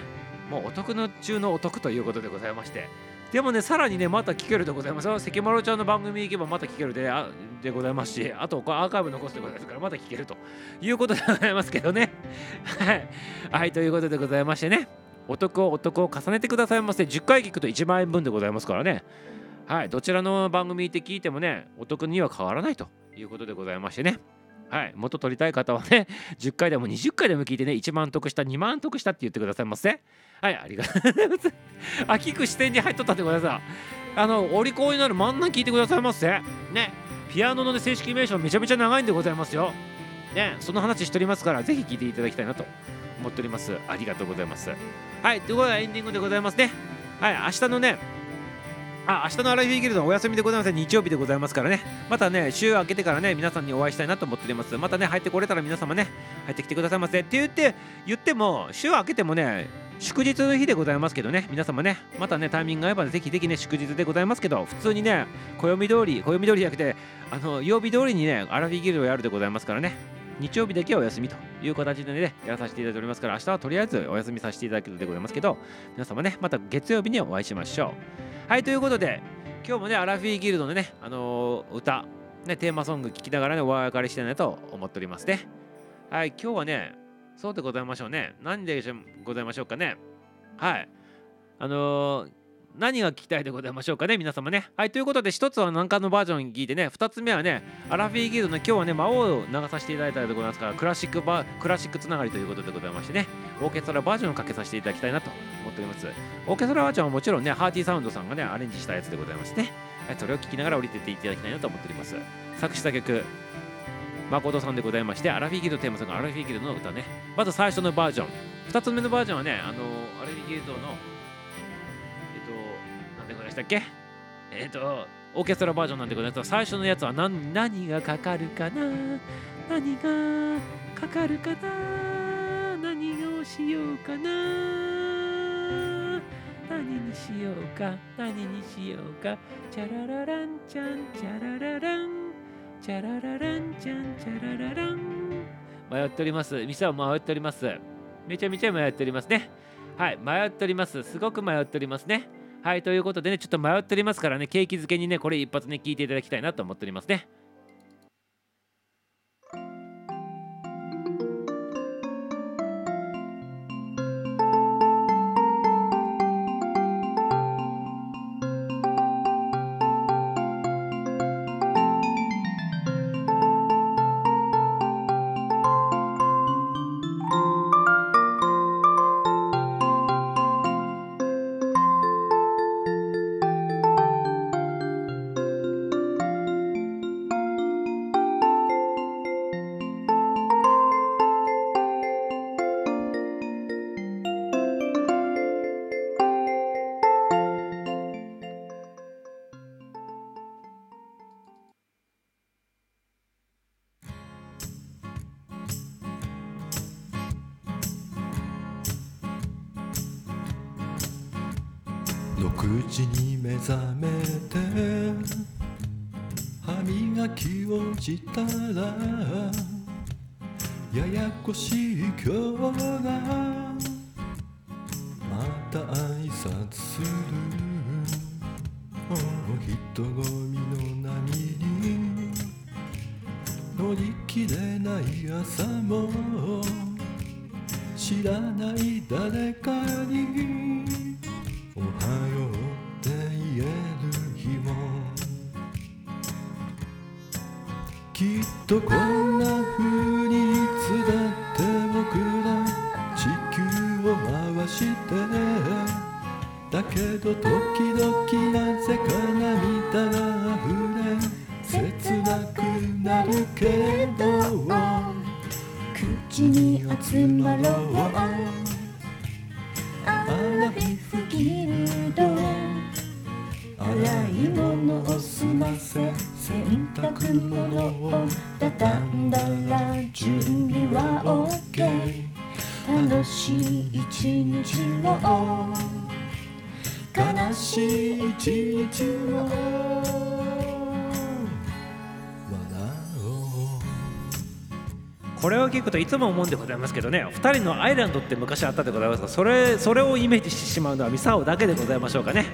もうお得の中のお得ということでございましてでもねさらにねまた聞けるでございます関丸ちゃんの番組行けばまた聞けるであでございますしあとこれアーカイブ残すでございますからまた聞けるということでございますけどね。[LAUGHS] はい、はい、ということでございましてね。お得をお得を重ねてくださいませ。10回聞くと1万円分でございますからね。はいどちらの番組って聞いてもねお得には変わらないということでございましてね。はい、元取りたい方はね、10回でも20回でも聞いてね、1万得した、2万得したって言ってくださいませ。はい、ありがとうございます。あ、聞く視点に入っとったってごめんなさい。あの、お利口になる真ん中聞いてくださいませ。ね、ピアノの、ね、正式名称めちゃめちゃ長いんでございますよ。ね、その話しておりますから、ぜひ聞いていただきたいなと思っております。ありがとうございます。はい、ということでエンディングでございますね。はい、明日のね、あ明日のアラフィーギルドはお休みでございません日曜日でございますからねまたね週明けてからね皆さんにお会いしたいなと思っておりますまたね入ってこれたら皆様ね入ってきてくださいませって言って言っても週明けてもね祝日の日でございますけどね。皆様ねまたねタイミングが合えばぜひぜひね祝日でございますけど普通にね暦通り暦通りじゃなくてあの曜日通りにねアラフィギルドをやるでございますからね。日曜日だけはお休みという形でねやらさせていただいておりますから明日はとりあえずお休みさせていただくでございますけど皆様ねまた月曜日にお会いしましょう。はいということで今日もね、アラフィギルドのね、あのー歌、ね、テーマソング聴きながらね、お別れしてなと思っておりますね。はい、今日はね、そうでございましょうね。何でございましょうかね。はい。あのー何が聞きたいでございましょうかね、皆様ね。はい、ということで、一つは何かのバージョン聞いてね、二つ目はね、アラフィーギルドの今日はね、魔王を流させていただいたでございますから、クラシックバクラシックつながりということでございましてね、オーケストラバージョンをかけさせていただきたいなと思っております。オーケストラバージョンはもちろんね、ハーティーサウンドさんがね、アレンジしたやつでございますね。はいそれを聞きながら降りてっていただきたいなと思っております。作詞作曲、誠さんでございまして、アラフィギルドテーマソング、アラフィギルドの歌ね。まず最初のバージョン。二つ目のバージョンはね、あのアラフィーギルドの、えっと、なんでございましたっけ？えっと、オーケストラバージョンなんでございます最初のやつは何何がかかるかな？何がかかるかな？何をしようかな？何にしようか？何にしようか？チャララランチャンチャラララン。チャララランチャンチャラララン。迷っております。店は迷っております。めちゃめちゃ迷っておりますね。はい迷っております。すごく迷っておりますね。はいということでねちょっと迷っておりますからね景気づけにねこれ一発ね聞いていただきたいなと思っておりますね。ややこし日を笑おうこれを聞くといつも思うんでございますけどね2人のアイランドって昔あったでございますがそれそれをイメージしてしまうのはミサオだけでございましょうかね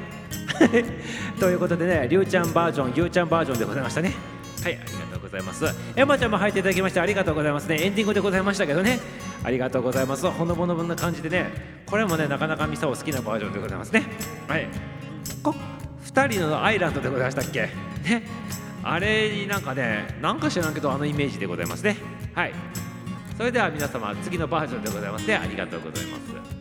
ということでねりゅうちゃんバージョンゆうちゃんバージョンでございましたねはいありがとうございますエマちゃんも入っていただきましてありがとうございますねエンディングでございましたけどねありがとうございますほのぼのぼな感じでねこれもねなかなかミサオ好きなバージョンでございますねはいこ2人のアイランドでございましたっけ？ね。あれになんかねなんか知らんけどあのイメージでございますね。はい。それでは皆様次のバージョンでございます。ねありがとうございます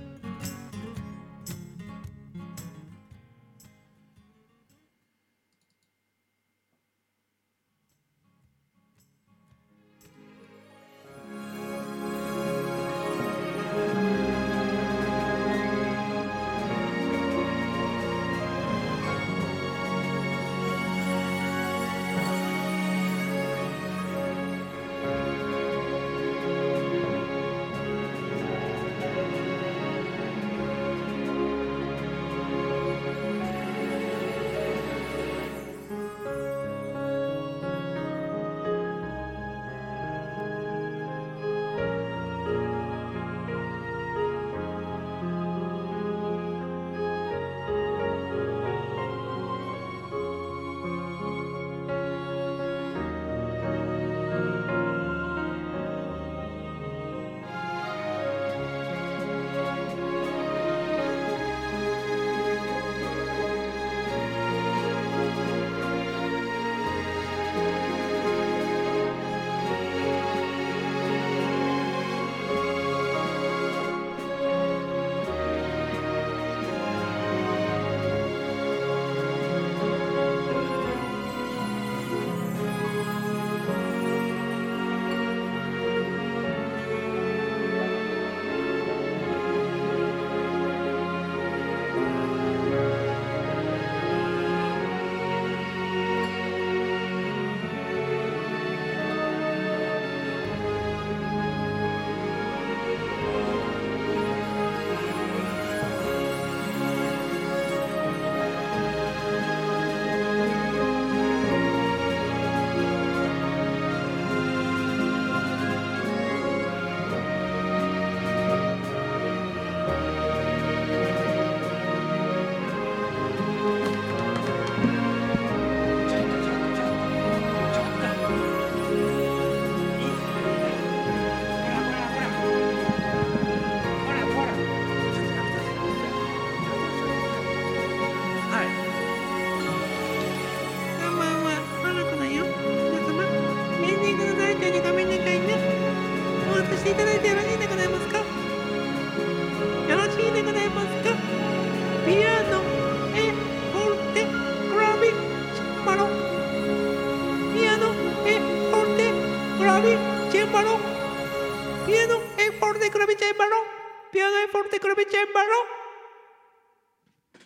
テ、クラビ、チェンバロ。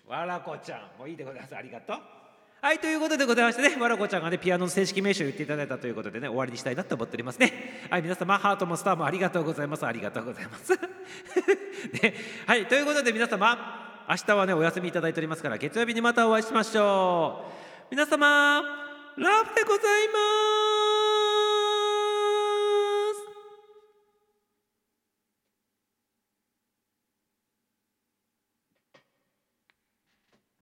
わらこちゃん。もういいでございます。ありがとう。はいということでございましてねわらこちゃんがねピアノの正式名称を言っていただいたということでね終わりにしたいなと思っておりますね。はい皆様ハートもスターもありがとうございます。ありがとうございます。[LAUGHS] ね。はいということで皆様明日はねお休みいただいておりますから月曜日にまたお会いしましょう。皆様ラブでございます。